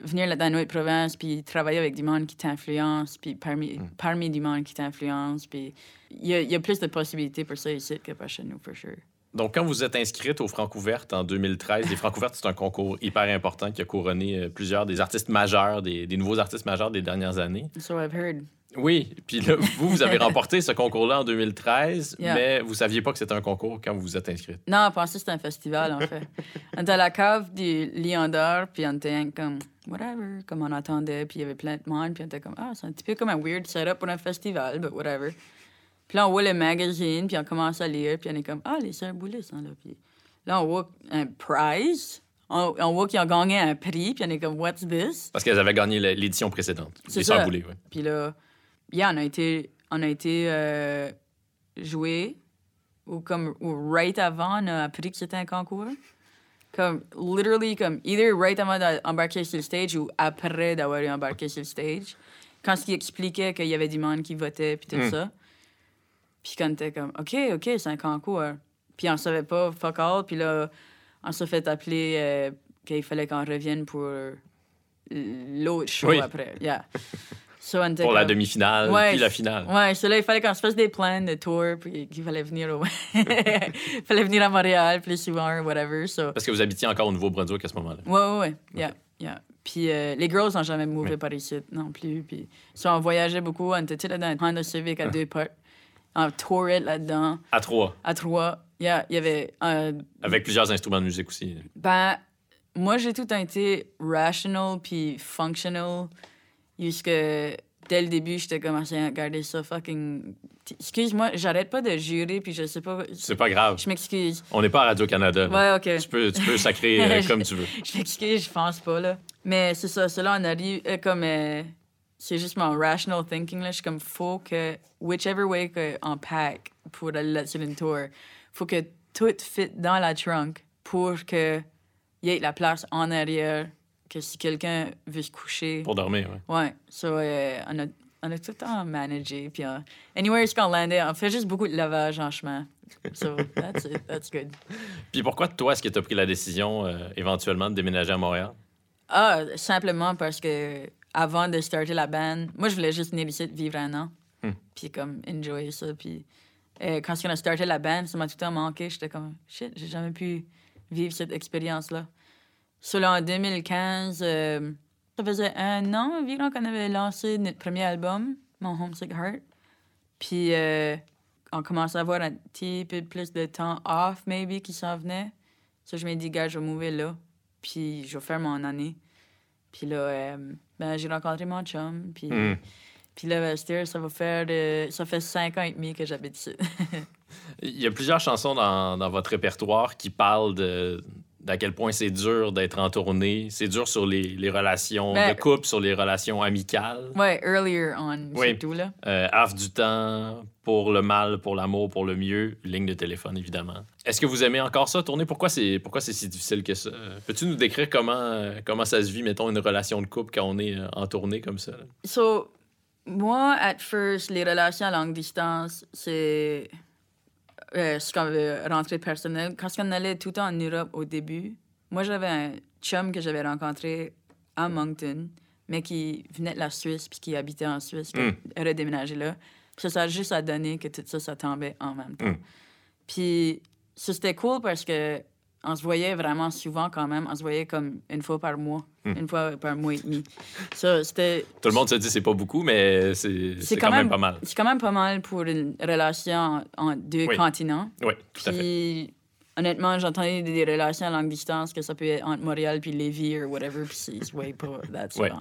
venir là dans notre province puis travailler avec du monde qui t'influence puis parmi, Mm. parmi du monde qui t'influence puis il y a, il y a plus de possibilités pour ça ici que pas chez nous for sure Donc, quand vous êtes inscrite aux Francouvertes en 2013, les Francouvertes, c'est un concours hyper important qui a couronné euh, plusieurs des artistes majeurs, des, des nouveaux artistes majeurs des dernières années. so I've heard Oui, puis là, vous, vous avez remporté ce concours-là en 2013, Yeah. mais vous saviez pas que c'était un concours quand vous vous êtes inscrite. non on pensait que c'était un festival en fait on était à la cave du Lion d'Or puis on était comme whatever comme on attendait puis il y avait plein de monde puis on était comme ah c'est un petit peu comme un weird setup pour un festival but whatever puis là on voit le magazine puis on commence à lire puis on est comme ah les sœurs Boulay sont là puis là on voit un prize on, on voit qu'ils ont gagné un prix puis on est comme what's this Parce qu'elles avaient gagné l'édition précédente. C'est Les ça. Sœurs ouais. Puis là, yeah, on a été, on a été euh, joué, ou comme, ou right avant, on a appris que c'était un concours. Comme, literally, comme, either right avant d'embarquer sur le stage ou après d'avoir embarqué sur le stage. Quand ce qui expliquait qu'il y avait du monde qui votait, puis tout Mm. ça. Puis quand t'es comme, OK, OK, c'est un concours. Puis on savait pas, fuck all. Puis là, on s'est fait appeler euh, qu'il fallait qu'on revienne pour l'autre show Oui. après. Yeah. So, était Pour la demi-finale, Ouais, puis la finale. Ouais, c'est là, il fallait qu'on se fasse des plans de tour, puis qu'il fallait venir au... il fallait venir à Montréal plus souvent, whatever. So. Parce que vous habitiez encore au Nouveau-Brunswick à ce moment-là. Ouais, ouais, ouais. Yeah, yeah. Puis euh, les girls n'ont jamais mouvé Oui. par ici non plus. Puis so, on voyageait beaucoup. On était là, dans un Honda Civic à Ah. deux portes. On tourait là-dedans, À trois, à trois. Yeah, il y avait... euh, avec plusieurs instruments de musique aussi. ben, moi, j'ai tout été rational puis functional. Jusque dès le début, j'étais commencé à regarder ça fucking. Excuse-moi, j'arrête pas de jurer puis je sais pas. C'est pas grave. Je m'excuse. On n'est pas à Radio-Canada. Ouais, ok. Tu peux, tu peux sacrer euh, comme tu veux. Je m'excuse, je pense pas, là. Mais c'est ça, cela, on arrive euh, comme. euh, c'est juste mon rational thinking, là. Je suis comme, faut que, whichever way qu'on pack pour aller là sur une tour, faut que tout fit dans la trunk pour que y ait la place en arrière que si quelqu'un veut se coucher. Pour dormir, ouais. Ouais, so, euh, on, a, on a tout le temps managé. Puis, euh, anywhere qu'on landait, on fait juste beaucoup de lavage en chemin. So, that's it. That's good. Puis pourquoi, toi, est-ce que tu as pris la décision euh, éventuellement de déménager à Montréal? Ah, simplement parce que avant de starter la band, moi, je voulais juste venir ici vivre un an. Hmm. Puis, comme, enjoy ça. Puis, euh, quand on a starté la band, ça m'a tout le temps manqué. J'étais comme, shit, j'ai jamais pu vivre cette expérience-là. Là, en 2015, euh, ça faisait un an environ qu'on avait lancé notre premier album, Mon Homesick Heart. Puis, euh, on commençait à avoir un petit peu plus de temps off, maybe, qui s'en venait. So, je me dis, gars, je vais mouver là. Puis, je vais faire mon année. Puis là, euh, ben, j'ai rencontré mon chum. Puis, puis là, ben, ça va faire de... Ça fait cinq ans et demi que j'habite ici. Il y a plusieurs chansons dans, dans votre répertoire qui parlent de d'à quel point c'est dur d'être en tournée. C'est dur sur les, les relations Ben- de couple, sur les relations amicales. ouais, earlier on, Oui. surtout, là. Euh, du temps, pour le mal, pour l'amour, pour le mieux. Ligne de téléphone, évidemment. Est-ce que vous aimez encore ça, tourner? Pourquoi c'est pourquoi c'est si difficile que ça? Euh, Peux-tu nous décrire comment, euh, comment ça se vit, mettons, une relation de couple quand on est en tournée comme ça? So, moi, at first, les relations à longue distance, c'est euh, ce qu'on veut rentrer personnel. Quand on allait tout le temps en Europe au début, moi, j'avais un chum que j'avais rencontré à Moncton, mais qui venait de la Suisse puis qui habitait en Suisse, qui Mm. aurait déménagé là. Puis ça, ça a juste à donner que tout ça, ça tombait en même temps. Mm. Puis ça, c'était cool parce que on se voyait vraiment souvent quand même. On se voyait comme une fois par mois, Mm. une fois par mois et demi. Ça, c'était Tout le monde se dit c'est pas beaucoup, mais c'est c'est quand, même, pas mal. c'est quand même pas mal pour une relation en, en deux Oui. continents. Oui, tout à fait. Honnêtement, j'entendais des relations à longue distance que ça peut être entre Montréal puis Lévis ou whatever, puis c'est way pas that Ouais. souvent.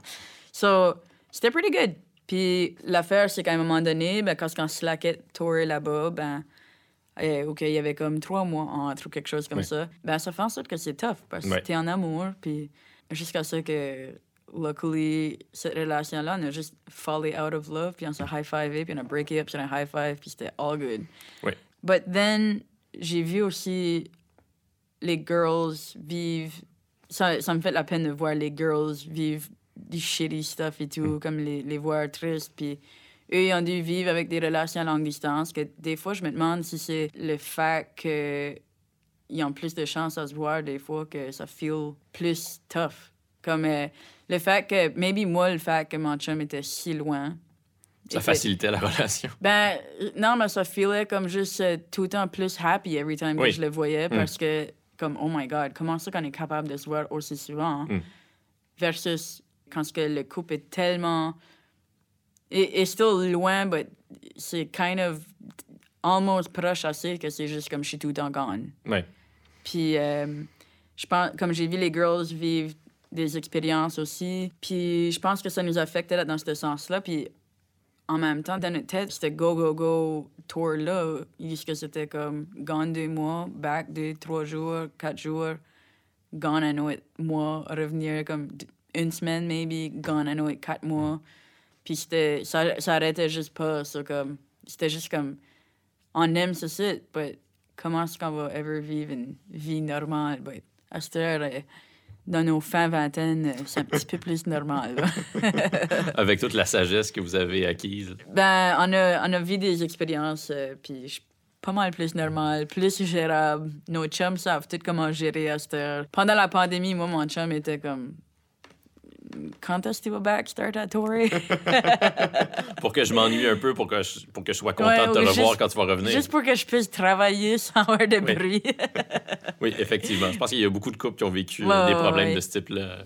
So, c'était pretty good. Puis l'affaire, c'est qu'à un moment donné, ben, quand on slackait tour là-bas, ben, eh, OK, il y avait comme trois mois entre ou quelque chose comme ça. Ben, ça fait en sorte que c'est tough parce que Ouais. t'es en amour, puis jusqu'à ce que, luckily, cette relation-là, on a juste fallen out of love, puis on s'est high-fivé, puis on a breaké up sur un high-five, puis c'était all good. Ouais. But then, j'ai vu aussi les girls vivre. Ça, ça me fait la peine de voir les girls vivre du shitty stuff et tout, comme les, les voir tristes. Puis eux, ils ont dû vivre avec des relations à longue distance. Que des fois, je me demande si c'est le fait qu'ils ont plus de chances à se voir, des fois, que ça feel plus tough. Comme euh, le fait que, maybe moi, le fait que mon chum était si loin. Ça facilitait la relation. ben, non, mais ça feelait comme juste euh, tout le temps plus happy every time Oui. que je le voyais parce que, comme, oh my God, comment ça qu'on est capable de se voir aussi souvent? hein? Mm. Versus quand ce que le couple est tellement. Est, est still loin, but c'est kind of almost proche assez que c'est juste comme je suis tout le temps gone. Oui. Puis, euh, je pense, comme j'ai vu les girls vivre des expériences aussi, puis je pense que ça nous affectait dans ce sens-là. Puis, en même temps, dans notre tête, c'était go, go, go tour-là. Jusque c'était comme gone deux mois, back deux, trois jours, quatre jours, gone un autre mois, revenir comme une semaine, maybe, gone un autre quatre mois. Puis c'était, ça, ça arrêtait juste pas. ça, comme, c'était juste comme, on aime ce site, mais comment est-ce qu'on va ever vivre une vie normale? But à cette heure, euh, dans nos fins vingtaines, euh, c'est un petit peu plus normal. Avec toute la sagesse que vous avez acquise. Ben, on a, on a vu des expériences, euh, puis je pas mal plus normal, plus gérable. Nos chums savent tout comment gérer à cette heure. Pendant la pandémie, moi, mon chum était comme... Quand est-ce que tu vas back start à Torrey? Pour que je m'ennuie un peu, pour que je, pour que je sois content Ouais, de te revoir juste- quand tu vas revenir. Juste pour que je puisse travailler sans avoir de Oui. bruit. Oui, effectivement. Je pense qu'il y a beaucoup de couples qui ont vécu euh, des problèmes ouais. de ce type-là.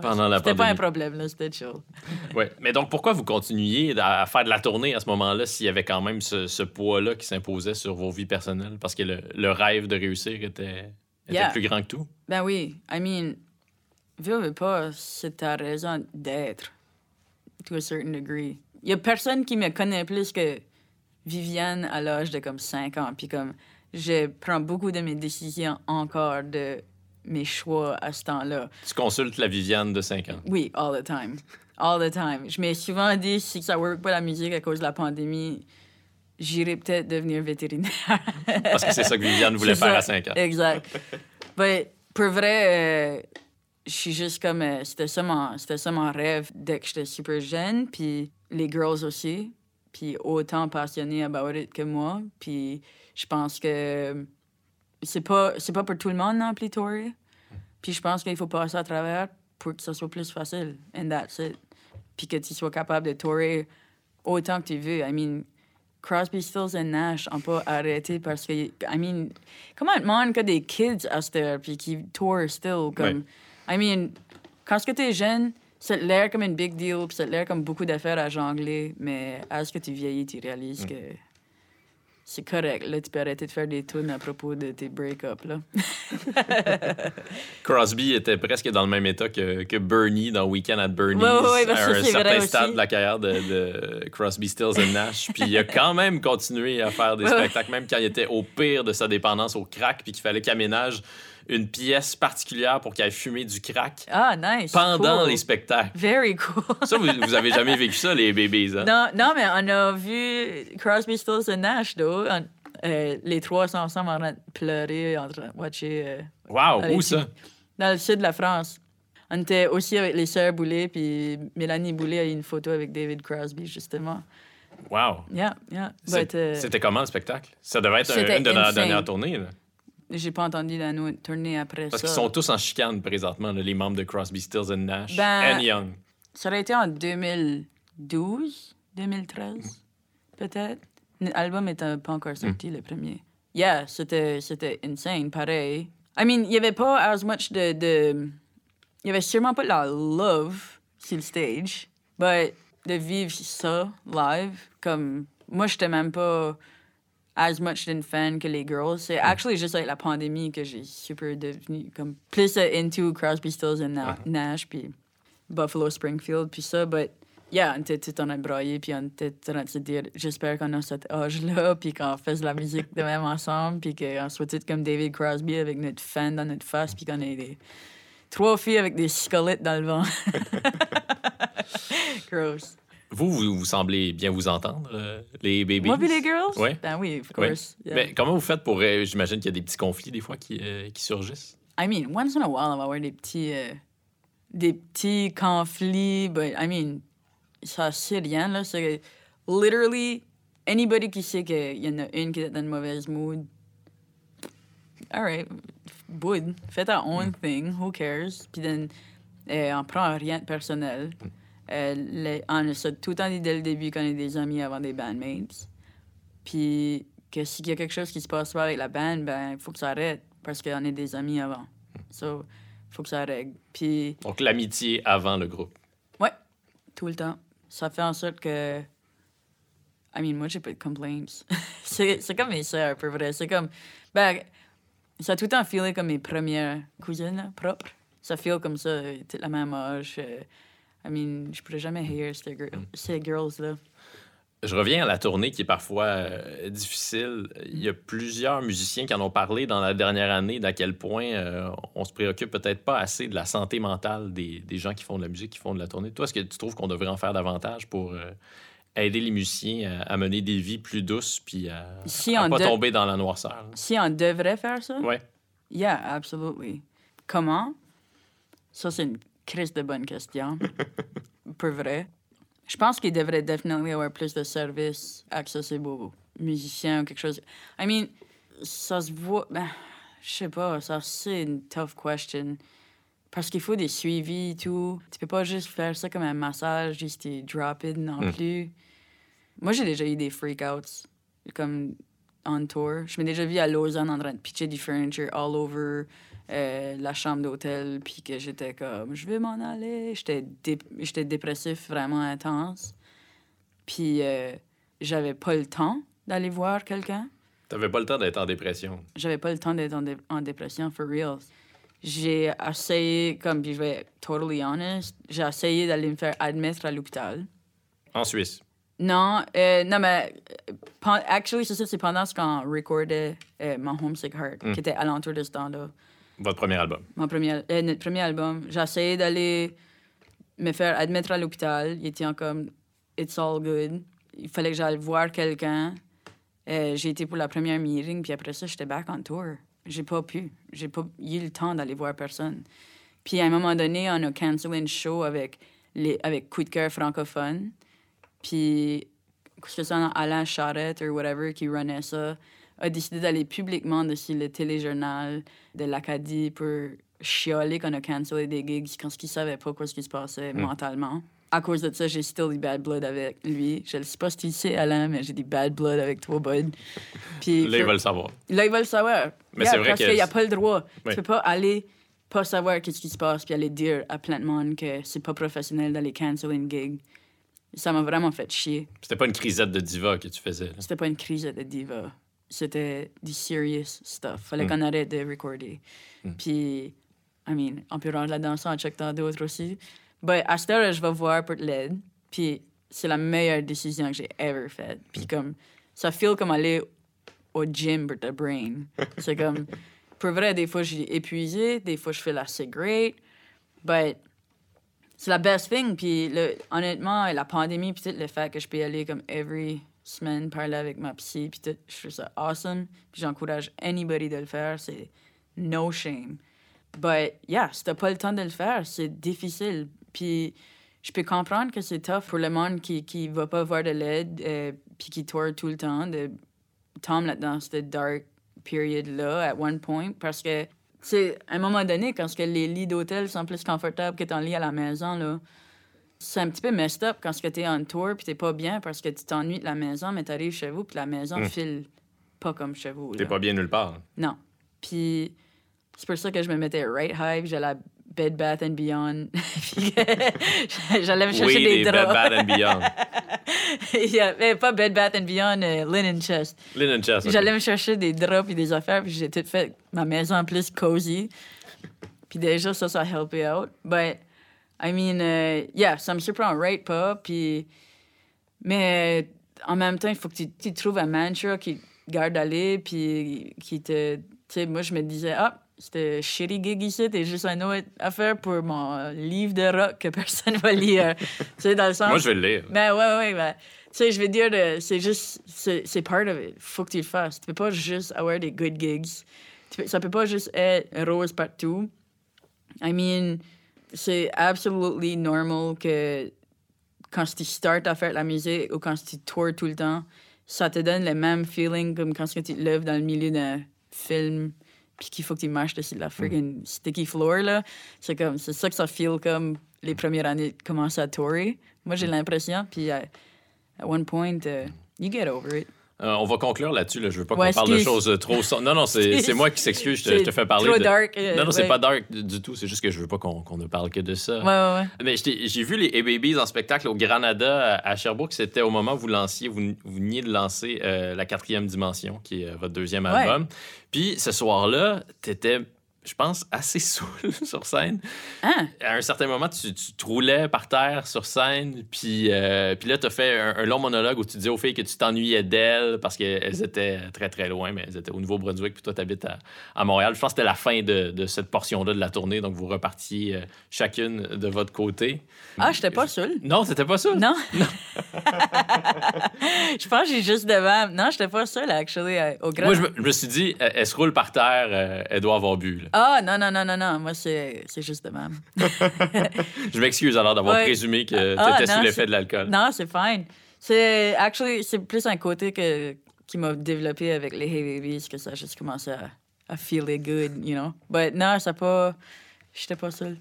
Pendant la C'était pas pandémie. un problème, c'était chill. Ouais. Mais donc, pourquoi vous continuiez à à faire de la tournée à ce moment-là s'il y avait quand même ce, ce poids-là qui s'imposait sur vos vies personnelles? Parce que le, le rêve de réussir était, était Yeah. plus grand que tout. Ben oui, I mean, veux, veux pas, c'est ta raison d'être, to a certain degree. Il y a personne qui me connaît plus que Viviane à l'âge de comme 5 ans, puis comme, je prends beaucoup de mes décisions encore de mes choix à ce temps-là. Tu consultes la Viviane de 5 ans. Oui, all the time. All the time. Je m'ai souvent dit, si ça work pas la musique à cause de la pandémie, j'irai peut-être devenir vétérinaire. Parce que c'est ça que Viviane voulait faire à 5 ans. Exact. Mais pour vrai, euh, je suis juste comme. euh, c'était, ça mon, c'était ça mon rêve dès que j'étais super jeune. Puis les girls aussi. Puis autant passionnés about it que moi. Puis je pense que c'est pas, c'est pas pour tout le monde non plus, Tory. Puis je pense qu'il faut passer à travers pour que ça soit plus facile. And that's it. Puis que tu sois capable de tourer autant que tu veux. I mean, Crosby, Stills et Nash n'ont pas arrêté parce que, I mean, comment le monde que des kids à cette heure puis qui tourent still comme, I mean, quand ce que t'es jeune, ça a l'air comme une big deal puis ça a l'air comme beaucoup d'affaires à jongler, mais à ce que tu vieillis, tu réalises que c'est correct. Là, tu peux arrêter de faire des tunes à propos de tes break-ups, là. Crosby était presque dans le même état que, que Bernie dans Weekend at Bernie's, Ouais, ouais, ouais, à un certain aussi. stade de la carrière de, de Crosby, Stills and Nash. Puis il a quand même continué à faire des spectacles, même quand il était au pire de sa dépendance au crack, puis qu'il fallait qu'il aménage une pièce particulière pour qu'il aille fumer du crack Ah, nice. pendant cool. les spectacles. Very cool. Ça, vous, vous avez jamais vécu ça, les bébés, hein? Non, non, mais on a vu Crosby, Stills et Nash, euh, les trois sont ensemble en train de pleurer, en train de watcher. euh, Wow, où ça? dans le sud de la France. On était aussi avec les sœurs Boulet, puis Mélanie Boulet a eu une photo avec David Crosby, justement. Wow. Yeah, yeah. Euh, C'était comment le spectacle? Ça devait être une de insane. dernières tournées. Là. J'ai pas entendu la tournée après Parce ça. qu'ils sont tous en chicane présentement, là, les membres de Crosby, Stills and Nash. Ben- and Young. Ça aurait été en 2012, 2013, peut-être. L'album n'était pas encore sorti, le premier. Yeah, c'était, c'était insane, pareil. I mean, il n'y avait pas as much de... de... Il y avait sûrement pas de la love sur le stage, but de vivre ça live, comme... Moi, j'étais même pas as much d'une fan que les girls. C'est actually juste avec la pandémie que j'ai super devenu comme plus euh, into Crosby, Stills and Na- Nash, puis Buffalo Springfield, puis ça, but yeah, on était tout en brailler, puis on était en train de dire, j'espère qu'on a cet âge-là, puis qu'on fasse de la musique de même ensemble, puis qu'on soit tous comme David Crosby avec notre fan dans notre face, puis qu'on ait des trois filles avec des squelettes dans le vent. Gross. Vous, vous, vous semblez bien vous entendre, euh, les bébés. Moi, puis les girls? Ouais. Ben oui, of Ouais. course. yeah. Mais comment vous faites pour. euh, J'imagine qu'il y a des petits conflits des fois qui, euh, qui surgissent? I mean, once in a while, on va avoir des petits, euh, des petits conflits, but I mean, ça c'est rien, là. C'est literally, anybody qui sait qu'il y en a une qui est dans une mauvaise mood, alright, would, fais ta own thing, who cares? Puis then, on prend rien de personnel. Euh, les- on s'est tout le temps dit dès le début qu'on est des amis avant des bandmates. Puis que s'il y a quelque chose qui se passe pas avec la band, ben, il faut que ça arrête parce qu'on est des amis avant. So, faut que ça règle. Puis, Donc l'amitié avant le groupe. ouais, tout le temps. Ça fait en sorte que. I mean, moi, j'ai pas de complaints. c'est comme mes sœurs, pour vrai. C'est comme. Ben, ça a tout le temps feelé comme mes premières cousines propres. Ça feel comme ça, toute la même âge. euh, I mean, je pourrais jamais haïr ces, gir- ces girls-là. Je reviens à la tournée qui est parfois euh, difficile. Il y a plusieurs musiciens qui en ont parlé dans la dernière année d'à quel point euh, on se préoccupe peut-être pas assez de la santé mentale des, des gens qui font de la musique, qui font de la tournée. Toi, est-ce que tu trouves qu'on devrait en faire davantage pour euh, aider les musiciens à, à mener des vies plus douces puis à, Si à on pas de- tomber dans la noirceur? là? Si on devrait faire ça, Ouais. Yeah, absolutely. Comment? Ça, c'est une crise de bonne question. Pour vrai. Je pense qu'il devrait définitivement avoir plus de services accessibles aux musiciens ou quelque chose. I mean, ça se voit. Ben, je sais pas, ça, c'est une tough question. Parce qu'il faut des suivis et tout. Tu peux pas juste faire ça comme un massage, juste drop it non Mm. plus. Moi, j'ai déjà eu des freakouts, comme on tour. Je m'ai déjà vu à Lausanne en train de pitcher du furniture all over euh, la chambre d'hôtel, puis que j'étais comme, je vais m'en aller. J'étais dé- j'étais dépressif vraiment intense. Puis euh, j'avais pas le temps d'aller voir quelqu'un. T'avais pas le temps d'être en dépression. J'avais pas le temps d'être en, dé- en dépression, for real. J'ai essayé, comme, puis je vais être totally honest, j'ai essayé d'aller me faire admettre à l'hôpital. En Suisse? Non, euh, non, mais actually, c'est ça, c'est pendant ce qu'on recordait euh, mon Homesick Heart, Mm. qui était alentour de ce temps-là. Votre premier album? Mon premier, euh, notre premier album. J'ai essayé d'aller me faire admettre à l'hôpital. Il était comme It's all good. Il fallait que j'aille voir quelqu'un. Euh, j'ai été pour la première meeting, puis après ça, j'étais back on tour. J'ai pas pu. J'ai pas eu le temps d'aller voir personne. Puis à un moment donné, on a cancellé une show avec, les, avec Coup cœur francophone. Puis, que c'est, Alain Charette ou whatever qui runnait ça, a décidé d'aller publiquement dessus le téléjournal de l'Acadie pour chialer qu'on a cancellé des gigs quand il savait pas quoi ce qui se passait mentalement. À cause de ça, j'ai still du bad blood avec lui. Je ne sais pas si tu le sais, Alain, mais j'ai du bad blood avec toi, Bud. Puis, Là, ils veulent le savoir. Là, ils veulent savoir. Mais Yeah, c'est vrai parce qu'il n'y a pas le droit. Oui. Tu peux pas aller pas savoir qu'est-ce qui se passe puis aller dire à plein de monde que c'est pas professionnel d'aller cancel une gig. Ça m'a vraiment fait chier. C'était pas une crisette de diva que tu faisais. C'était pas une crise de diva. C'était du serious stuff. Fallait Mm. qu'on arrête de recorder. Mm. Puis, I mean, on peut rendre là-dedans ça en checkant d'autres aussi. Mais à cette heure, je vais voir pour l'aide. Puis, c'est la meilleure décision que j'ai ever faite. Puis, comme, ça feel comme aller au gym pour ta brain. C'est comme, pour vrai, des fois, je suis épuisé, des fois, je fais la cigarette. But, c'est la best thing. Puis, le, honnêtement, la pandémie, puis le fait que je peux aller comme every semaine, parler avec ma psy, puis je trouve ça awesome. Puis, j'encourage anybody de le faire. C'est no shame. But, yeah, si t'as pas le temps de le faire, c'est difficile. Puis, je peux comprendre que c'est tough pour le monde qui, qui va pas voir de l'aide, euh, puis qui tourne tout le temps, de tomber là-dedans cette dark period-là, at one point, parce que, c'est à un moment donné, quand les lits d'hôtel sont plus confortables que ton lit à la maison, là, c'est un petit peu messed up quand que t'es en tour puis t'es pas bien parce que tu t'ennuies de la maison, mais t'arrives chez vous puis la maison Mm. file pas comme chez vous. T'es pas bien nulle part. Non. Puis c'est pour ça que je me mettais right high, j'allais à Bed Bath and Beyond. Puis j'allais me chercher Oui, des les Bed draps. Bath and Beyond. Avait pas Bed Bath and Beyond, euh, Linen Chest. Linen Chest. J'allais me chercher des draps et des affaires, puis j'ai tout fait ma maison plus cozy. Puis déjà, ça, ça a helpé out. But, I mean, euh, yeah, ça me surprend right? Pas. Puis, mais en même temps, il faut que tu, tu trouves un mantra qui garde aller, puis qui te. Tu sais, moi, je me disais, ah, c'était shitty gig ici, t'es juste un autre affaire pour mon euh, livre de rock que personne va lire. tu sais, dans le sens. Moi, je vais le lire. Ben ouais, ouais, ben. Tu sais, je veux dire, de- c'est juste, c'est c'est part of it. Faut que tu le fasses. Tu peux pas juste avoir des good gigs. Tu peux- ça peut pas juste être rose partout. I mean, c'est absolutely normal que quand tu start à faire de la musique ou quand tu tours tout le temps, ça te donne le même feeling comme quand tu te lèves dans le milieu d'un film puis qu'il faut que tu marches dessus la friggin' sticky floor, là. C'est comme, c'est ça que ça feel comme les premières années de commencer à tourer. Moi, j'ai l'impression, puis à at one point, uh, you get over it. Euh, on va conclure là-dessus. Là. Je veux pas Ouais, qu'on parle de choses trop... Non, non, c'est moi qui s'excuse. Je, te- je te C'est fais parler trop de... dark, euh, non, non, c'est ouais. pas dark du tout. C'est juste que je veux pas qu'on ne parle que de ça. Ouais. Mais j'ai vu les A-Babies en spectacle au Granada à à Sherbrooke. C'était au moment où vous lanciez, vous, vous veniez de lancer euh, La quatrième dimension, qui est votre deuxième album. Puis ce soir-là, t'étais, je pense, assez saoul sur scène. Hein? À un certain moment, tu, tu te roulais par terre sur scène. Puis, euh, puis là, t'as fait un, un long monologue où tu disais aux filles que tu t'ennuyais d'elles parce qu'elles étaient très, très loin, mais elles étaient au Nouveau-Brunswick. Puis toi, t'habites à, à Montréal. Je pense que c'était la fin de, de cette portion-là de la tournée. Donc, vous repartiez euh, chacune de votre côté. Ah, j'étais pas seule. Non, c'était pas ça. Non. je pense que j'ai juste devant. Non, j'étais pas seule, actually, euh, au grand. Moi, je me, je me suis dit, elle se roule par terre, elle doit avoir bu. là. Ah, non, non, non, non, non. Moi, c'est juste devant. Je m'excuse alors d'avoir Ouais. présumé que tu Ah, étais non, sous l'effet de l'alcool. Non, c'est fine. C'est actually, c'est plus un côté que, qui m'a développé avec les Hey Babies que ça a juste commencé à, à feel it good, you know. But non, ça a pas. J'étais pas seule.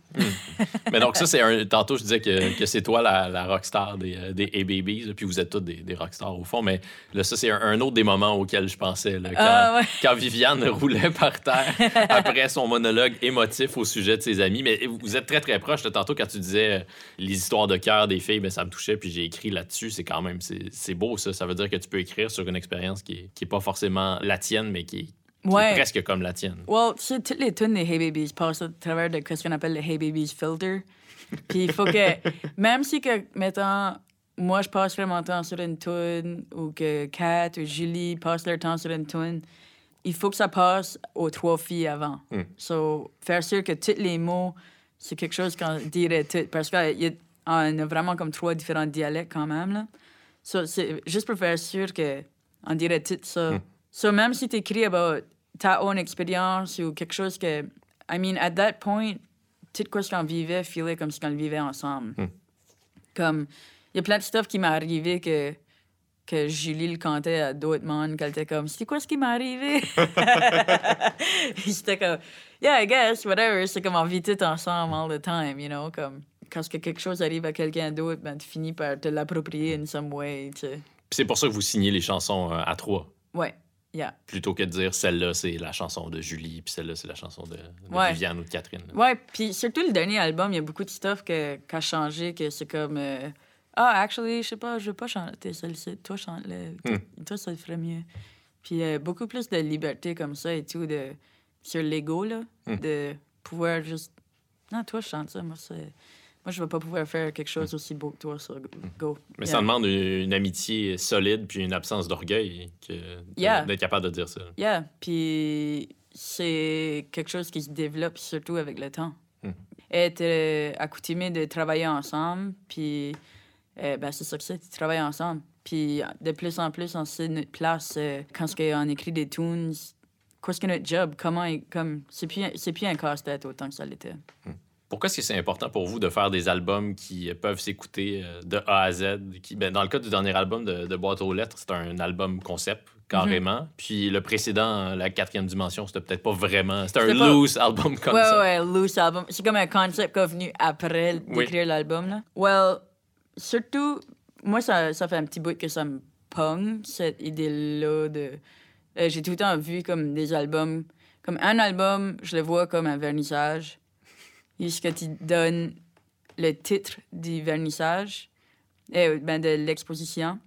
Mais donc, ça, c'est un. Tantôt, je disais que, que c'est toi la, la rockstar des, euh, des A-Babies, puis vous êtes tous des, des rockstars au fond. Mais là, ça, c'est un, un autre des moments auxquels je pensais. là, quand, Ah, ouais. quand Viviane roulait par terre après son monologue émotif au sujet de ses amis. Mais vous êtes très, très proches. là. Tantôt, quand tu disais euh, les histoires de cœur des filles, ben, ça me touchait, puis j'ai écrit là-dessus. C'est quand même. C'est beau, ça. Ça veut dire que tu peux écrire sur une expérience qui est, qui est pas forcément la tienne, mais qui Ouais. presque comme la tienne. Well, c'est toutes les tunes des Hey Babies passent à travers de ce qu'on appelle le Hey Babies filter. Puis il faut que, même si que, mettons, moi je passerais mon temps sur une tune ou que Kat ou Julie passent leur temps sur une tune, il faut que ça passe aux trois filles avant. So, faire sûr que tous les mots, c'est quelque chose qu'on dirait tout. Parce qu'on a vraiment comme trois différents dialectes quand même. Là. So, c'est juste pour faire sûr que on dirait tout ça. So, même si tu écris about ta own expérience ou quelque chose que, I mean, at that point, tout quoi ce qu'on vivait, filait comme si on le vivait ensemble. Hmm. Comme, il y a plein de stuff qui m'est arrivé que, que Julie le cantait à d'autres mondes, qu'elle était comme, c'est quoi ce qui m'est arrivé? J'étais comme, yeah, I guess, whatever. C'est comme on vit tout ensemble all the time, you know, comme, quand que quelque chose arrive à quelqu'un d'autre, ben, tu finis par te l'approprier in some way, tu sais. Puis c'est pour ça que vous signez les chansons euh, à trois, Ouais, yeah. plutôt que de dire celle-là, c'est la chanson de Julie, puis celle-là, c'est la chanson de, de Ouais. Viviane ou de Catherine. là. Ouais, puis surtout le dernier album, il y a beaucoup de stuff que, qui a changé, que c'est comme. euh, ah, actually, je sais pas, je veux pas chanter celle-ci. Toi, chante-le. Toi, toi, ça le ferait mieux. Puis euh, beaucoup plus de liberté comme ça et tout, de, sur l'ego, là. De pouvoir juste. Non, toi, chante ça. Moi, c'est. Moi, je vais pas pouvoir faire quelque chose aussi beau que toi, ça. Go. Mais Yeah. ça demande une, amitié solide puis une absence d'orgueil Yeah. d'être capable de dire ça. Yeah, puis c'est quelque chose qui se développe surtout avec le temps. Hmm. Être euh, accoutumé de travailler ensemble, puis euh, ben, c'est ça que c'est, tu travailles ensemble. Puis de plus en plus, on sait notre place euh, quand qu'on écrit des tunes. Qu'est-ce que notre job? Comment, comme, c'est plus, un- c'est plus un casse-tête autant que ça l'était. Pourquoi est-ce que c'est important pour vous de faire des albums qui peuvent s'écouter euh, de A à Z? Qui, ben, dans le cas du dernier album de, de Boîte aux lettres, c'est un album concept, carrément. Puis le précédent, la quatrième dimension, c'était peut-être pas vraiment... C'était un pas- loose album comme ouais, ouais, loose album. C'est comme un concept qui est venu après Oui. d'écrire l'album, là. Well, surtout, moi, ça, ça fait un petit bout que ça me pogne, cette idée-là de... euh, J'ai tout le temps vu comme des albums... Comme un album, je le vois comme un vernissage. Jusqu'à tu donnes le titre du vernissage, eh, ben de l'exposition.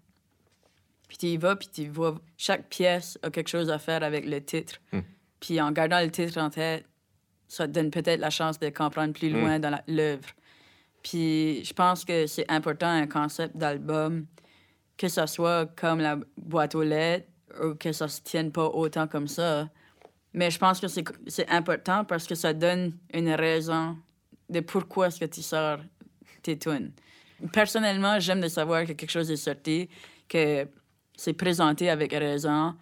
Puis tu y vas, puis tu vois, chaque pièce a quelque chose à faire avec le titre. Puis en gardant le titre en tête, ça te donne peut-être la chance de comprendre plus loin dans l'œuvre. Puis je pense que c'est important, un concept d'album, que ça soit comme la boîte aux lettres ou que ça se tienne pas autant comme ça. Mais je pense que c'est important parce que ça donne une raison de pourquoi est-ce que tu sors tes tunes. Personnellement, j'aime de savoir que quelque chose est sorti, que c'est présenté avec raison,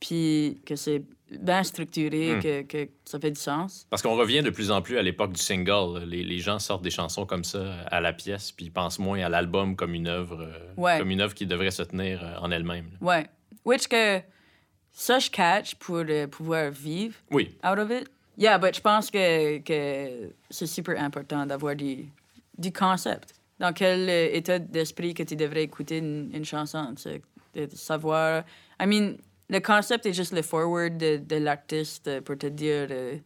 puis que c'est bien structuré, que, que ça fait du sens. Parce qu'on revient de plus en plus à l'époque du single. Les, les gens sortent des chansons comme ça à la pièce, puis ils pensent moins à l'album comme une œuvre, euh, Ouais. comme une œuvre qui devrait se tenir euh, en elle-même. Ouais. Which que ça, je catch pour pouvoir vivre Oui, out of it? Yeah, but je pense que, que c'est super important d'avoir du, du concept. Dans quel euh, état d'esprit que tu devrais écouter une, une chanson, de, savoir... I mean, le concept est juste le forward de, de l'artiste pour te dire euh,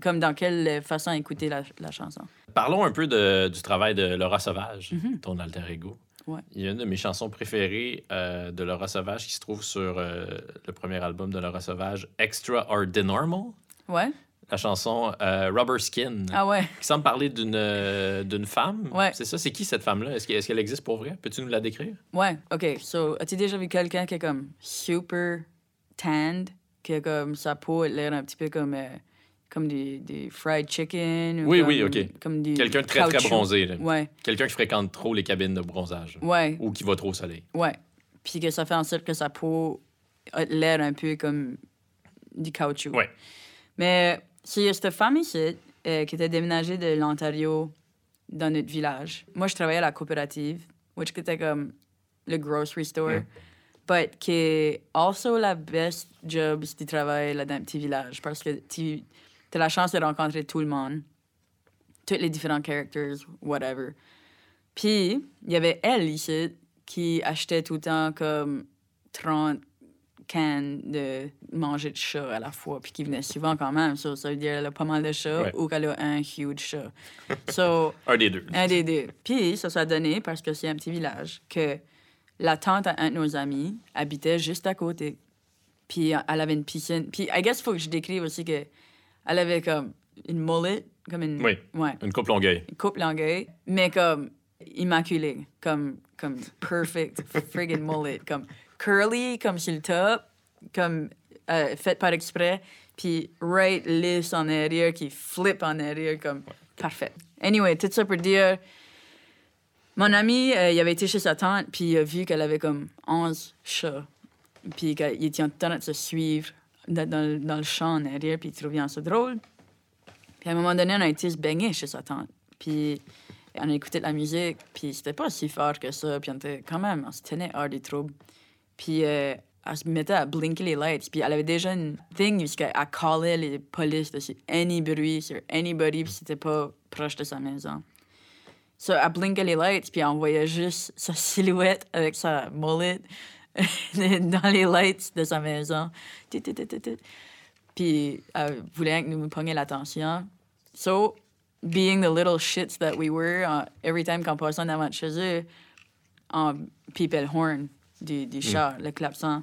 comme dans quelle façon écouter la, la chanson. Parlons un peu de- du travail de Laura Sauvage, ton alter ego. Ouais. Il y a une de mes chansons préférées euh, de Laura Sauvage qui se trouve sur euh, le premier album de Laura Sauvage, Extraordinarmal. Ouais? La chanson euh, Rubber Skin, Ah ouais. qui semble parler d'une d'une femme. Ouais. C'est ça? C'est qui cette femme-là? Est-ce que- est-ce qu'elle existe pour vrai? Peux-tu nous la décrire? Ouais, OK. So, as-tu déjà vu quelqu'un qui est comme super tanned, qui a comme sa peau a l'air un petit peu comme, comme du fried chicken? ou Oui, comme, oui, OK. Comme Quelqu'un de très, très bronzé. là. Ouais, Quelqu'un qui fréquente trop les cabines de bronzage. ouais, Ou qui va trop au soleil. ouais. Puis que ça fait en sorte que sa peau a l'air un peu comme du caoutchouc. Ouais. Mais c'est cette femme ici euh, qui était déménagée de l'Ontario dans notre village. Moi, je travaillais à la coopérative, which était comme le grocery store, but qui est also la best job si tu travailles là dans un petit village parce que tu as la chance de rencontrer tout le monde, tous les différents characters, whatever. Puis, il y avait elle ici qui achetait tout le temps comme 30 cannes de manger de chat à la fois, puis qui venait souvent quand même. So, ça veut dire qu'elle a pas mal de chats Ouais. ou qu'elle a un huge chat. So, Un des deux. un des deux. Puis, ça s'est donné, parce que c'est un petit village, que la tante à un de nos amis habitait juste à côté. Puis, elle avait une piscine. Puis, I guess, il faut que je décrive aussi que elle avait comme une mullet, comme une... Oui. Ouais Une coupe longueuil. coupe longueuil, mais comme immaculé, comme, comme perfect friggin' mullet, comme curly, comme sur le top, comme euh, fait par exprès, puis right lisse en arrière, qui flip en arrière, comme parfait. Anyway, tout ça pour dire, mon ami, euh, il avait été chez sa tante, puis il a vu qu'elle avait comme 11 chats, puis qu'il était en train de se suivre dans, dans le- champ en arrière, puis il trouvait ça drôle. Puis à un moment donné, on a été se baigner chez sa tante. Puis on a écouté de la musique, puis c'était pas si fort que ça. Puis on était quand même, on se tenait hors des troubles. Puis euh, elle se mettait à blinker les lights. Puis elle avait déjà une thing jusqu'à à caller les polices de sur any bruit, sur anybody, puis c'était pas proche de sa maison. So, elle blinkait les lights, puis on voyait juste sa silhouette avec sa mullet dans les lights de sa maison. Puis elle voulait que nous pognions l'attention. So, being the little shits that we were, uh, every time qu'on passait en avant de chez eux, on pipait le horn du, du char, le klaxon.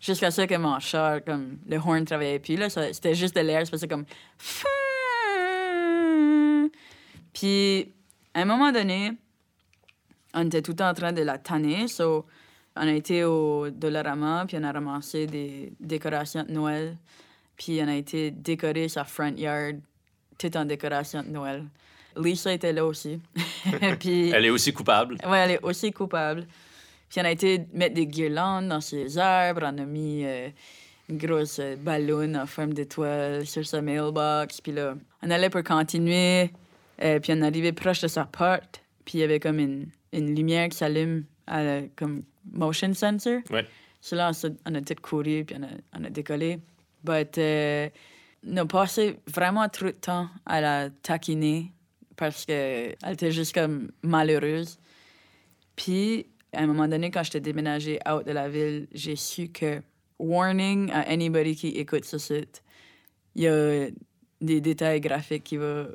Jusqu'à ce que mon char, comme, le horn travaillait plus, là, c'était juste de l'air, ça comme... Puis, à un moment donné, on était tout le temps en train de la tanner, so, on a été au Dollarama, puis on a ramassé des décorations de Noël, puis on a été décorer sa front yard, tout en décoration de Noël. Lisa était là aussi. puis, Elle est aussi coupable. Ouais, elle est aussi coupable. Puis on a été mettre des guirlandes dans ses arbres. On a mis euh, une grosse euh, ballon en forme d'étoile sur sa mailbox. Puis là, on allait pour continuer. euh, puis on arrivait proche de sa porte. Puis il y avait comme une, une lumière qui s'allume à la- comme motion sensor. Ouais. So là, on, a tout couru, puis on a, on a décollé. But, euh, on a passé vraiment trop de temps à la taquiner parce qu'elle était juste comme malheureuse. Puis, à un moment donné, quand j'étais déménagé out de la ville, j'ai su que, warning à anybody qui écoute ce site, il y a des détails graphiques qui va,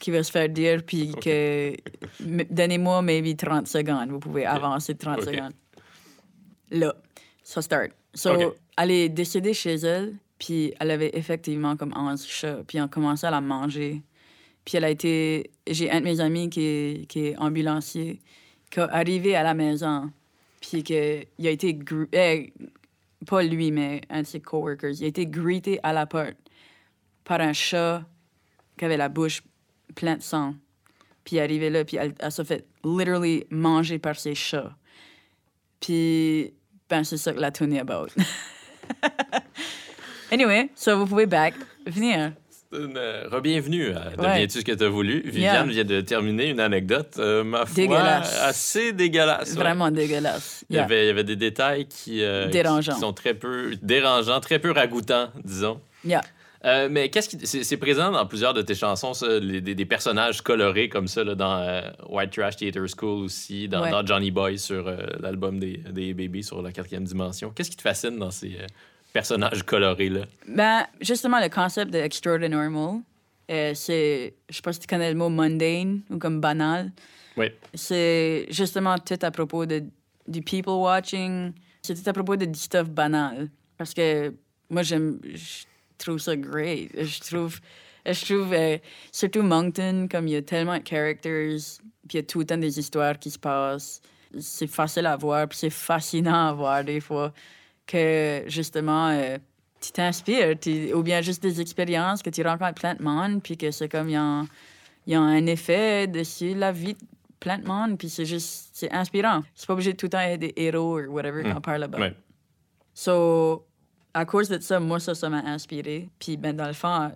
qui va se faire dire, puis que donnez-moi maybe 30 secondes. Vous pouvez avancer de 30 Ok. secondes. Là, ça start. So, elle est décédée chez elle, puis elle avait effectivement comme 11 chats, puis on commençait à la manger. Puis elle a été. J'ai un de mes amis qui est, qui est ambulancier, qui est arrivé à la maison, puis que il a été. gr- eh, pas lui, mais un de ses coworkers. Il a été greeté à la porte par un chat qui avait la bouche pleine de sang. Puis est arrivé là, puis elle, elle s'est fait literally manger par ses chats. Puis, ben, c'est ça que la est about. anyway, so vous pouvez back, venir. Une, euh, Re-bienvenue à Ouais. Deviens-tu ce que tu as voulu. Viviane Yeah. vient de terminer une anecdote, euh, ma foi, Dégueulasse. assez dégueulasse. ouais. Vraiment dégueulasse. Il y, avait, il y avait des détails qui, euh, qui sont très peu dérangeants, très peu ragoûtants, disons. Yeah. Euh, mais qu'est-ce qui. C'est présent dans plusieurs de tes chansons, ça, les- des, des personnages colorés comme ça, là, dans euh, White Trash Theater School aussi, dans, Ouais. dans Johnny Boy sur euh, l'album des, des Babies sur la quatrième dimension? Qu'est-ce qui te fascine dans ces personnages colorés-là? Ben, justement, le concept de extraordinary, c'est, je sais pas si tu connais le mot mundane ou comme banal. Oui. C'est justement tout à propos de, du people watching. C'est tout à propos de du stuff banal. Parce que moi, j'aime, trouve ça great. Je trouve, je trouve euh, surtout Moncton, comme il y a tellement de characters, puis il y a tout le temps des histoires qui se passent. C'est facile à voir, puis c'est fascinant à voir des fois que justement euh, tu t'inspires, ou bien juste des expériences que tu rencontres plein de monde, puis que c'est comme il y a, il y a un effet dessus la vie de plein de monde, puis c'est juste, c'est inspirant. C'est pas obligé de tout le temps être des héros ou whatever qu'on parle about. Ouais. So, à cause de ça, moi, ça, ça m'a inspiré. Puis, ben, dans le fond,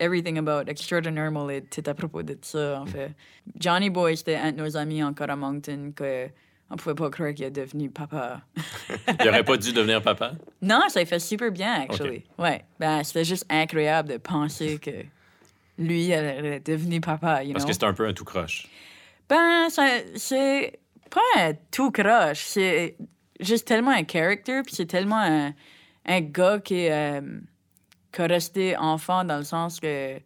everything about Extraordinary tout à propos de ça, en fait. Johnny Boy, c'était un de nos amis encore à Moncton que on pouvait pas croire qu'il est devenu papa. Il aurait pas dû devenir papa? Non, ça fait super bien, actually. Ouais. Ben, c'était juste incroyable de penser que lui, elle est devenu papa, you Parce know? que c'est un peu un tout croche. Ben, c'est pas un tout croche. C'est juste tellement un character, puis c'est tellement un, un gars qui, est, euh, qui a resté enfant dans le sens que, tu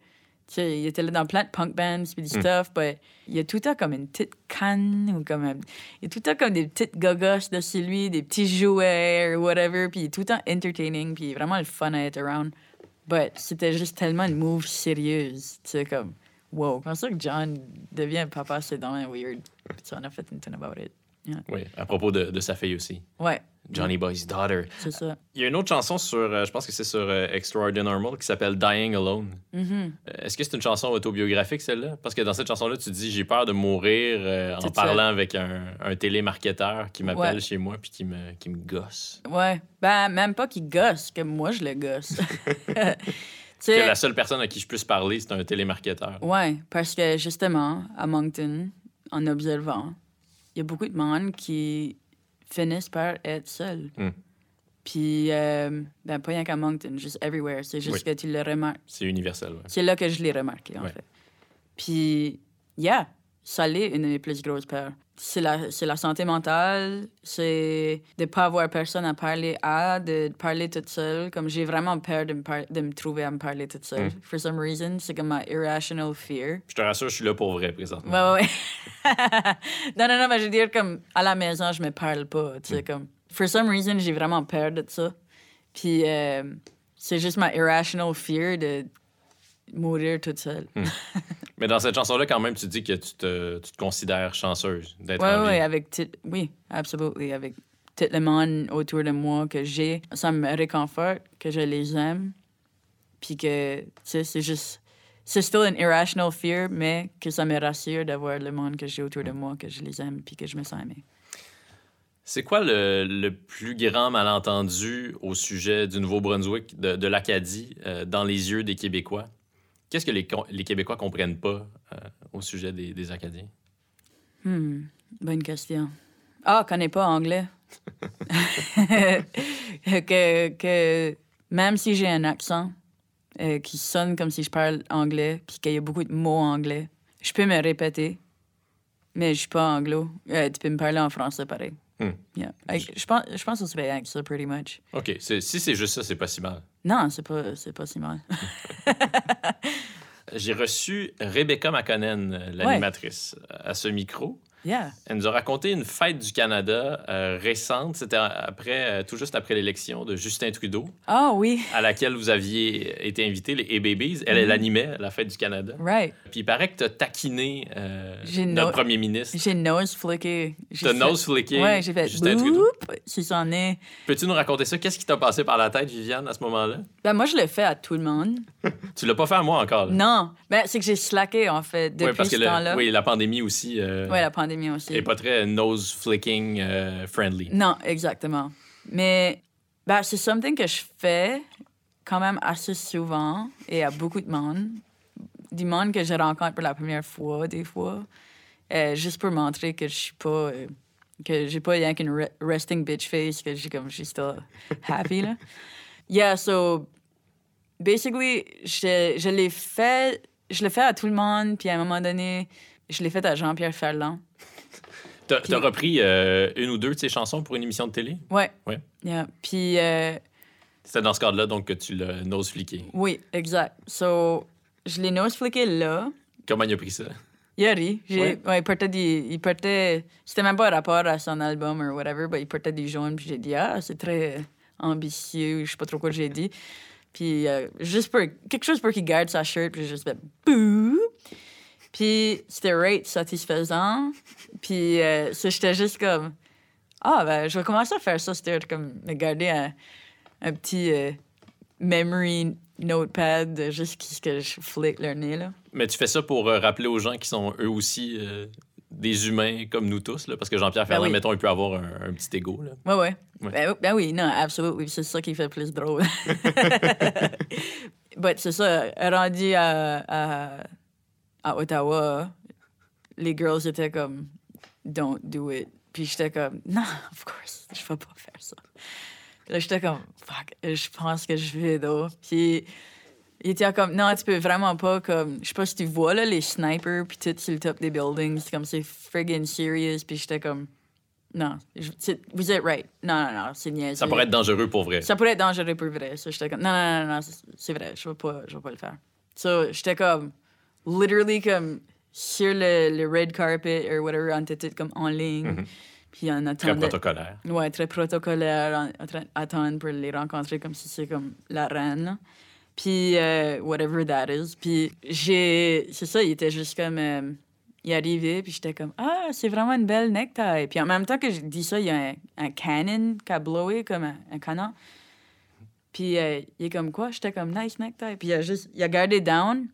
sais, il était là dans plein de punk bands, puis du stuff, mais il y a tout le temps comme une petite canne, ou comme un- il y a tout le temps comme des petites gogos dessus lui, des petits jouets, ou whatever, puis il est tout le temps entertaining, puis vraiment le fun à être around. But c'était juste tellement une move sérieuse, tu sais, comme, wow. Quand ça que John devient papa, c'est dans weird. Puis on a fait une tonne about it. Yeah. Oui, à propos de, de sa fille aussi. Ouais, Johnny Boy's Daughter. c'est ça. Il y a une autre chanson sur, euh, je pense que c'est sur euh, Extraordinary Normal, qui s'appelle Dying Alone. Mm-hmm. Euh, Est-ce que c'est une chanson autobiographique, celle-là? Parce que dans cette chanson-là, tu dis J'ai peur de mourir euh, en parlant avec un, un télémarketeur qui m'appelle Ouais. chez moi puis qui me, qui me gosse. Ouais. Ben, même pas qu'il gosse, que moi, je le gosse. tu Que la seule personne à qui je puisse parler, c'est un télémarketeur. Ouais, parce que justement, à Moncton, en observant, il y a beaucoup de monde qui finissent par être seuls. Hmm. Puis, euh, ben, pas rien qu'à Moncton, juste everywhere. C'est juste Oui. que tu le remarques. C'est universel. ouais. C'est là que je l'ai remarqué, en Ouais. fait. Puis, yeah, ça l'est une de mes plus grosses peurs. C'est la, c'est la santé mentale, c'est de pas avoir personne à parler à, de parler toute seule. Comme j'ai vraiment peur de me, de me trouver à me parler toute seule. Mm. For some reason, c'est comme ma irrational fear. Je te rassure, je suis là pour vrai présentement. Ouais, ouais, ouais. non, non, non, mais je veux dire, comme, à la maison, je me parle pas, tu sais, comme... For some reason, j'ai vraiment peur de ça. Puis, euh, c'est juste ma irrational fear de mourir toute seule. Mais dans cette chanson-là, quand même, tu dis que tu te, tu te considères chanceuse d'être Ouais, en vie. ouais, avec. Oui, absolument. Avec tout le monde autour de moi que j'ai, ça me réconforte, que je les aime. Puis que, tu sais, c'est juste... C'est still an irrational fear, mais que ça me rassure d'avoir le monde que j'ai autour de moi, que je les aime, puis que je me sens aimée. C'est quoi le, le plus grand malentendu au sujet du Nouveau-Brunswick, de, de l'Acadie, euh, dans les yeux des Québécois? Qu'est-ce que les, Québécois comprennent pas euh, au sujet des, des Acadiens? Hmm, bonne question. Ah, connais pas anglais. que, que même si j'ai un accent euh, qui sonne comme si je parle anglais, puis qu'il y a beaucoup de mots anglais, je peux me répéter, mais je suis pas anglo. Euh, tu peux me parler en français pareil. Hmm. Yeah. Je pense, je pense ce serait avec ça, pretty much. OK. Si c'est juste ça, c'est pas si mal. Non, c'est pas, c'est pas si mal. J'ai reçu Rebecca McConnell, euh, l'animatrice, à ce micro. Yeah. Elle nous a raconté une fête du Canada euh, récente. C'était après, euh, tout juste après l'élection de Justin Trudeau, Ah oui, à laquelle vous aviez été invité, les A-Babies. Elle, Mm-hmm. elle animait la fête du Canada. right. Puis il paraît que tu as taquiné euh, notre no- premier ministre. J'ai nose flické. J'ai T'as fait- nose flické Ouais, j'ai fait Justin Trudeau. son nez. Peux-tu nous raconter ça? Qu'est-ce qui t'a passé par la tête, Viviane, à ce moment-là? Ben, moi, je le fais à tout le monde. Tu l'as pas fait à moi encore. là? Non, ben, c'est que j'ai slacké, en fait, depuis Ouais, parce ce le- temps-là. oui, la pandémie aussi euh, Ouais, la pandémie aussi. est pas très nose flicking euh, friendly. Non, exactement. Mais ben, c'est something que je fais quand même assez souvent et à beaucoup de monde. Du monde que je rencontre pour la première fois, des fois. euh, juste pour montrer que je suis pas. euh, que j'ai pas rien qu'une re- resting bitch face, que j'ai comme. Je suis still happy, là. Yeah, so. Basically, je, je l'ai fait. Je l'ai fait à tout le monde, puis à un moment donné, je l'ai fait à Jean-Pierre Ferland. T'as Puis- repris euh, une ou deux de ses chansons pour une émission de télé? Ouais. Ouais. Yeah. Puis. euh, C'était dans ce cadre-là, donc, que tu l'as nose flické. Oui, exact. So, je l'ai nose flické là. Comment il a pris ça? Il a ri. J'ai- Ouais. ouais, il portait des. Il portait. C'était même pas un rapport à son album ou whatever, mais il portait des jaunes. Puis j'ai dit, ah, c'est très ambitieux. Je sais pas trop quoi j'ai dit. Puis euh, juste pour. Quelque chose pour qu'il garde sa shirt. Puis j'ai juste fait, bouh. Puis c'était rate satisfaisant. Puis euh, j'étais juste comme, ah, ben, je vais commencer à faire ça. C'était comme me garder un, un petit euh, memory notepad de juste ce que je flick leur nez, là. Mais tu fais ça pour euh, rappeler aux gens qui sont eux aussi euh, des humains comme nous tous, là, parce que Jean-Pierre Ben Ferland, oui. mettons, il peut avoir un, un petit ego. Là. Ouais, ouais. Ouais. Ben, ben oui, non, absolument. C'est ça qui fait plus drôle. C'est ça, rendu à, à, à Ottawa, les girls étaient comme, don't do it. Puis j'étais comme, non, of course, je vais pas faire ça. Là, j'étais comme, fuck, je pense que je vais, là. Puis il était comme, non, tu peux vraiment pas, comme, je sais pas si tu vois, là, les snipers, puis tout sur le top des buildings, c'est comme, c'est friggin' serious. Puis j'étais comme, non, vous êtes right. Non, non, non, c'est niaiseux. Ça pourrait être dangereux pour vrai. Ça pourrait être dangereux pour vrai. Ça, j'étais comme, non, non, non, non, c'est- vrai, je vais pas, je vais pas le faire. So, j'étais comme, literally comme, sur le, le red carpet ou whatever, on était comme en ligne. Puis on Très attendait. protocolaire. Ouais, très protocolaire, en, en train d'attendre pour les rencontrer comme si c'est comme la reine. là. Puis, euh, whatever that is. Puis, j'ai. C'est ça, il était juste comme. euh, il arrivait, puis j'étais comme, ah, c'est vraiment une belle necktie. Puis en même temps que je dis ça, il y a un, un cannon qui a blowé comme un, un canon. Puis euh, il est comme quoi? J'étais comme, nice necktie. Puis il a juste, il a gardé down.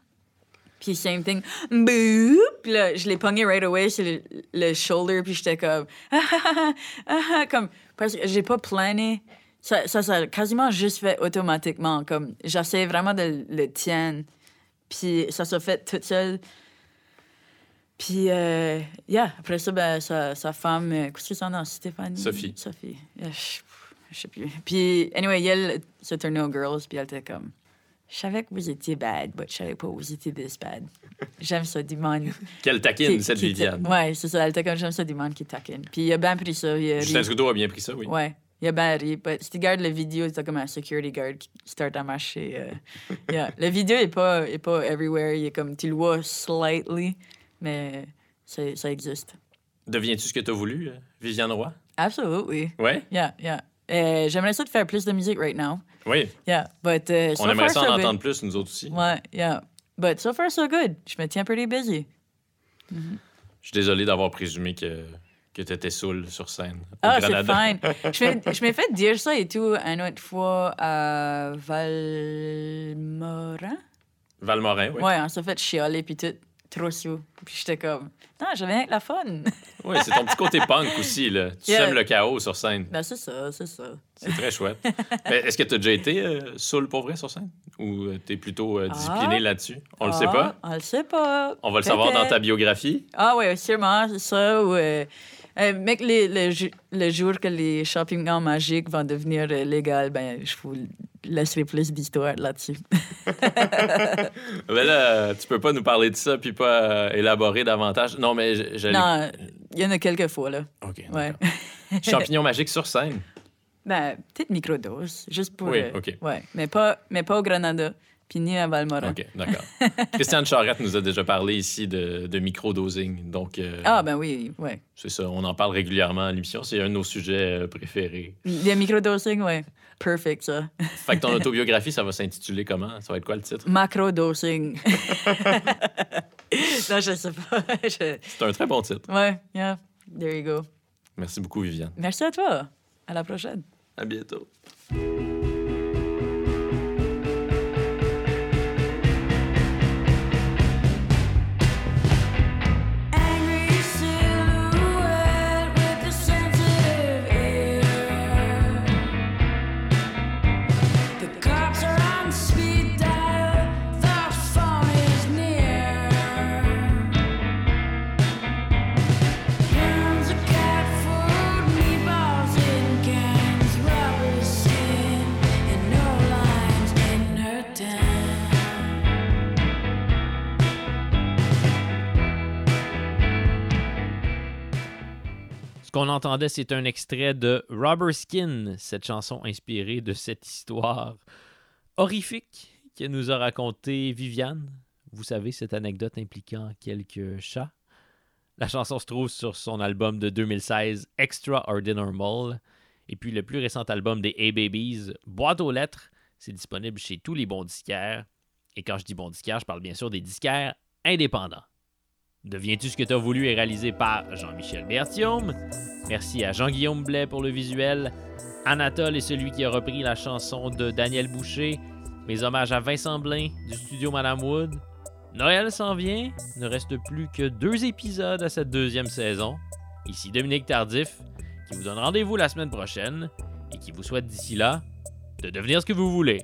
Puis same thing, boop. Là, je l'ai pogné right away sur le, le shoulder, puis j'étais comme, ah, ah, ah, ah, comme, parce que j'ai pas plané Ça, ça, ça a quasiment juste fait automatiquement. Comme, j'essaie vraiment de le tenir. Puis ça s'est fait toute seule. Puis, euh, yeah, après ça, ben, sa, sa femme, euh, qu'est-ce que son nom, Stéphanie? Sophie. Sophie. Yeah, je, je sais plus. Puis, anyway, elle, c'était No Girls, puis elle était comme, je savais que vous étiez bad, but je savais pas que vous étiez this bad. J'aime ça, du monde. Quelle taquine, qui- cette Viviane. Ouais, c'est ça, elle comme, j'aime ça, du monde qui taquine. Puis, il a bien pris ça. Il a Justin ri. Trudeau a bien pris ça, oui. Ouais. Il a bien ri. Si tu regardes la vidéo, c'est comme un security guard qui start à marcher. euh, yeah. La vidéo est pas, est pas everywhere. Il est comme, tu le vois slightly, mais ça existe. Deviens-tu ce que tu as voulu, euh, Viviane Roy? Absolutely. Ouais? Yeah, yeah. Euh, J'aimerais ça de faire plus de musique right now. Oui. Yeah, but uh, so On aimerait ça en so entendre plus, nous autres aussi. Ouais, yeah. But so far, so good. Je me tiens pretty busy. Je suis désolé d'avoir présumé que, que tu étais saoul sur scène Ah, c'est fine. Je m'ai- je m'ai fait dire ça et tout une autre fois à Valmorin. Valmorin, oui. Ouais, on s'est fait chialer puis tout, trop sous. Puis j'étais comme, non, avec la fun. Oui, c'est ton petit côté punk aussi, là. Tu Yeah. sèmes le chaos sur scène. ben, c'est ça, c'est ça. C'est très chouette. Est-ce que tu as déjà été euh, saoul pour vrai sur scène? Ou tu es plutôt euh, discipliné Ah. là-dessus? On le Ah, sait pas? On le sait pas. On va le savoir dans ta biographie. Ah ouais, sûrement, c'est ça. Ou, euh, euh, mec, les- le, ju- le jour que les champignons magiques vont devenir euh, légaux, ben, je vous laisserai plus d'histoires là-dessus. Mais là, tu peux pas nous parler de ça puis pas euh, élaborer davantage. Non, mais je- j'allais... non, il y en a quelques fois, là. OK, Ouais. d'accord. Champignon magique sur scène. Ben, peut-être microdose, juste pour... Oui, OK. Ouais, mais pas, mais pas au Granada, puis ni à Valmorin. OK, d'accord. Christiane Charette nous a déjà parlé ici de, de microdosing. Donc, euh, Ah, ben oui, ouais. c'est ça. On en parle régulièrement à l'émission. C'est un de nos sujets euh, préférés. Les microdosing, ouais. Perfect, ça. Fait que ton autobiographie, ça va s'intituler comment? Ça va être quoi le titre? Macrodosing. non, je sais pas. Je- C'est un très bon titre. Ouais, yeah. There you go. Merci beaucoup, Viviane. Merci à toi. À la prochaine. À bientôt. Qu'on entendait, c'est un extrait de Robber Skin, cette chanson inspirée de cette histoire horrifique que nous a raconté Viviane. Vous savez, cette anecdote impliquant quelques chats. La chanson se trouve sur son album de 2016, Extraordinary. Et puis le plus récent album des A-Babies, Boîte aux lettres, c'est disponible chez tous les bons disquaires. Et quand je dis bons disquaires, je parle bien sûr des disquaires indépendants. Deviens-tu ce que tu as voulu est réalisé par Jean-Michel Bertium. Merci à Jean-Guillaume Blais pour le visuel. Anatole est celui qui a repris la chanson de Daniel Boucher. Mes hommages à Vincent Blain du studio Madame Wood. Noël s'en vient. Il ne reste plus que deux épisodes à cette deuxième saison. Ici Dominique Tardif, qui vous donne rendez-vous la semaine prochaine et qui vous souhaite d'ici là de devenir ce que vous voulez.